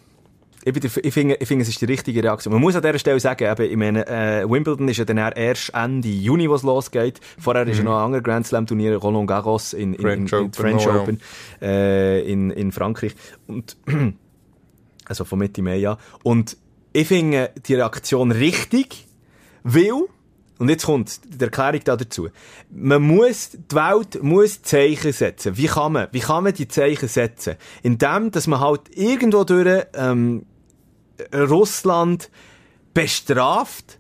Ich, bin ich, finde, ich finde, es ist die richtige Reaktion. Man muss an dieser Stelle sagen, eben, ich meine, äh, Wimbledon ist ja dann erst Ende Juni, wo es losgeht. Vorher ist ja noch ein anderes Grand Slam Turnier, Roland Garros in, in, in, French in Open French noch, ja. Open äh, in, in Frankreich. Und, also von Mitte Mai, ja. Und ich finde die Reaktion richtig, weil, und jetzt kommt die Erklärung da dazu. Man muss, die Welt muss Zeichen setzen. Wie kann man, wie kann man die Zeichen setzen? Indem, dass man halt irgendwo durch, ähm, Russland bestraft.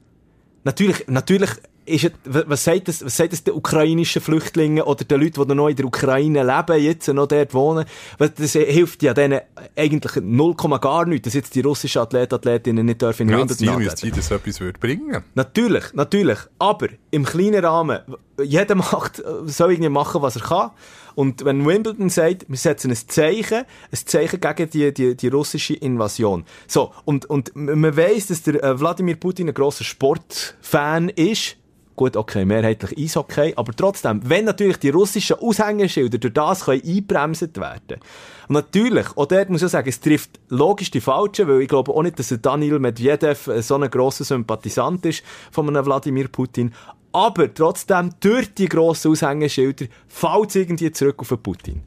Natürlich, natürlich ist was sagt das, was sagt das den ukrainischen Flüchtlingen oder den Leuten, die noch in der Ukraine leben, jetzt noch dort wohnen? Das hilft ja denen eigentlich 0, gar nichts, dass jetzt die russischen Athleten, Athletinnen nicht dürfen in Ja, das Ziel müsste sein, dass etwas würde bringen Natürlich, natürlich. Aber im kleinen Rahmen, jeder macht, soll irgendwie machen, was er kann. Und wenn Wimbledon sagt, wir setzen ein Zeichen, ein Zeichen gegen die, die, die russische Invasion. So, und, und man weiss, dass der äh, Wladimir Putin ein grosser Sportfan ist. Gut, okay, mehrheitlich Eishockey, aber trotzdem, wenn natürlich die russischen Aushängeschilder durch das können einbremset werden. Und natürlich, auch dort muss ich sagen, es trifft logisch die Falschen, weil ich glaube auch nicht, dass Daniel Medvedev äh, so ein grosser Sympathisant ist von einem Wladimir Putin. Aber trotzdem, durch die grossen Aushängeschilder, fällt es irgendwie zurück auf den Putin.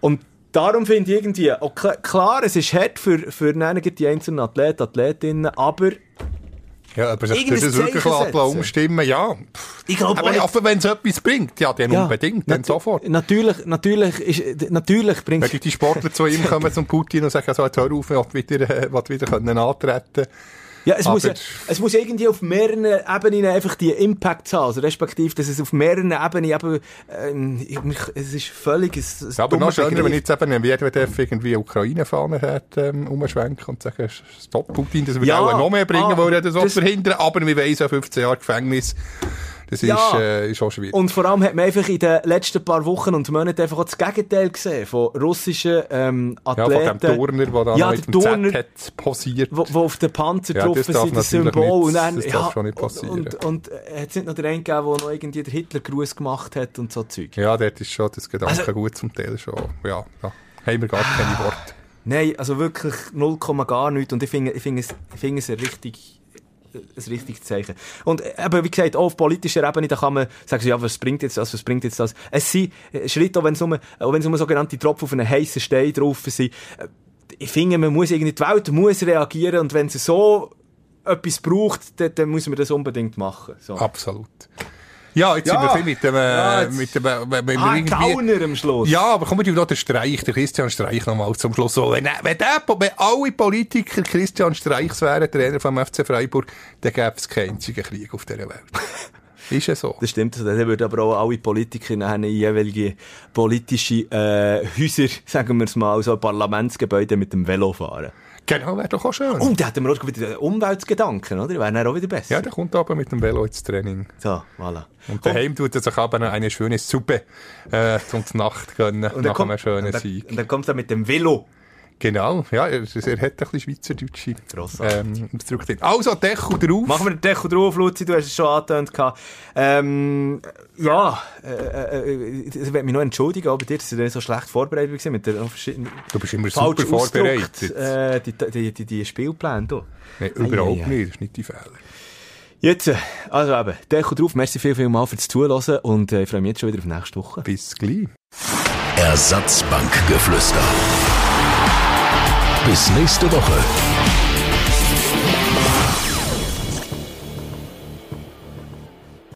Und darum finde ich irgendwie, okay, klar, es ist hart für, für die einzelnen Athleten, Athletinnen, aber Ja, aber das wirklich lassen setzen. umstimmen, ja. Ich glaube aber aber wenn es etwas bringt, ja, dann unbedingt, dann sofort. Natürlich, natürlich, ist, natürlich bringt Wenn die Sportler zu ihm kommen, zum Putin, und sagen, so, jetzt hör auf, ich will wieder, äh, will wieder können antreten Ja, es, Aber- muss, ja, es muss irgendwie auf mehreren Ebenen einfach die Impact haben, also respektive, dass es auf mehreren Ebenen eben, ähm, ich- es ist völlig, es, es Ja, aber noch schöner, wenn Begriff. jetzt eben ein WWF irgendwie Ukraine-Fahne hat, ähm, umschwenken und sagen, stopp Putin, das würde Ja, auch noch mehr bringen, ah, weil er das das- verhindern, aber wir weiss, ja, 15 Jahre Gefängnis, das ist, Ja. äh, ist auch schwierig. Und vor allem hat man einfach in den letzten paar Wochen und Monaten einfach auch das Gegenteil gesehen von russischen ähm, ja, Athleten. von dem Turner, der da Ja, mit dem Turner- Z hat posiert. wo, wo auf den Panzer Ja, drauf sind, das Symbol. nicht- und dann, das ja, darf schon nicht passieren. Und, und äh, hat es nicht noch den einen gegeben, der noch irgendwie den Hitlergruß gemacht hat und so Zeug? Ja, dort ist schon das Gedanke Also- gut zum Teil schon. Ja, da haben wir gar keine Worte. Nein, also wirklich 0, gar nichts. Und ich finde, ich finde es, ich finde es richtig, ein richtiges Zeichen. Und äh, eben, wie gesagt, auch auf politischer Ebene, da kann man sagen, ja, was bringt jetzt das, was bringt jetzt das? Es sind äh, Schritte, auch wenn es es nur sogenannte Tropfen auf einen heißen Stein drauf sind. Äh, Ich finde, man muss irgendwie, die Welt muss reagieren und wenn es so etwas braucht, dann, dann muss man das unbedingt machen. So. Absolut. Ja, jetzt Ja. sind wir viel mit dem, äh, Ja, mit dem, äh, wenn wir Ah, irgendwie... Am Schluss. Ja, aber kommen wir noch den Streich, der Christian Streich nochmal zum Schluss. So, wenn, wenn, der, wenn alle Politiker Christian Streichs wären, Trainer vom FC Freiburg, dann gäbe es keinen einzigen Krieg auf dieser Welt. ist ja so. Das stimmt. Also, dann würden aber auch alle Politiker nachher in jeweilige politische äh, Häuser, sagen wir es mal, so Parlamentsgebäude mit dem Velo fahren. Genau, wäre doch auch schön. Und da hätten wir auch wieder Umweltgedanken, oder? Die wären dann auch wieder besser. Ja, der kommt aber mit dem Velo ins Training. So, voilà. Und daheim tut er sich aber eine schöne Suppe äh, zum Nacht gönnen, Und nach einem und schönen dann, Sieg. und dann kommt er mit dem Velo. Genau, ja, er, er hat ein bisschen schweizerdeutsche Grossartig. ähm, Ausdrücke. Also, Deckel drauf. Machen wir den Deckel drauf, Luzi, du hast es schon angetönt. Ähm, ja, äh, äh, ich will mich noch entschuldigen, aber dir, dass du so schlecht vorbereitet war mit verschiedenen Du bist immer falsch super vorbereitet. Äh, die, die, die, die Spielpläne, du. Nee, Ei, überhaupt ei, ei. nicht, das ist nicht die Fehler. Jetzt, äh, also eben, Deckel drauf, merci viel, viel mal fürs Zuhören und äh, ich freue mich jetzt schon wieder auf nächste Woche. Bis gleich. Ersatzbankgeflüster. Bis nächste Woche.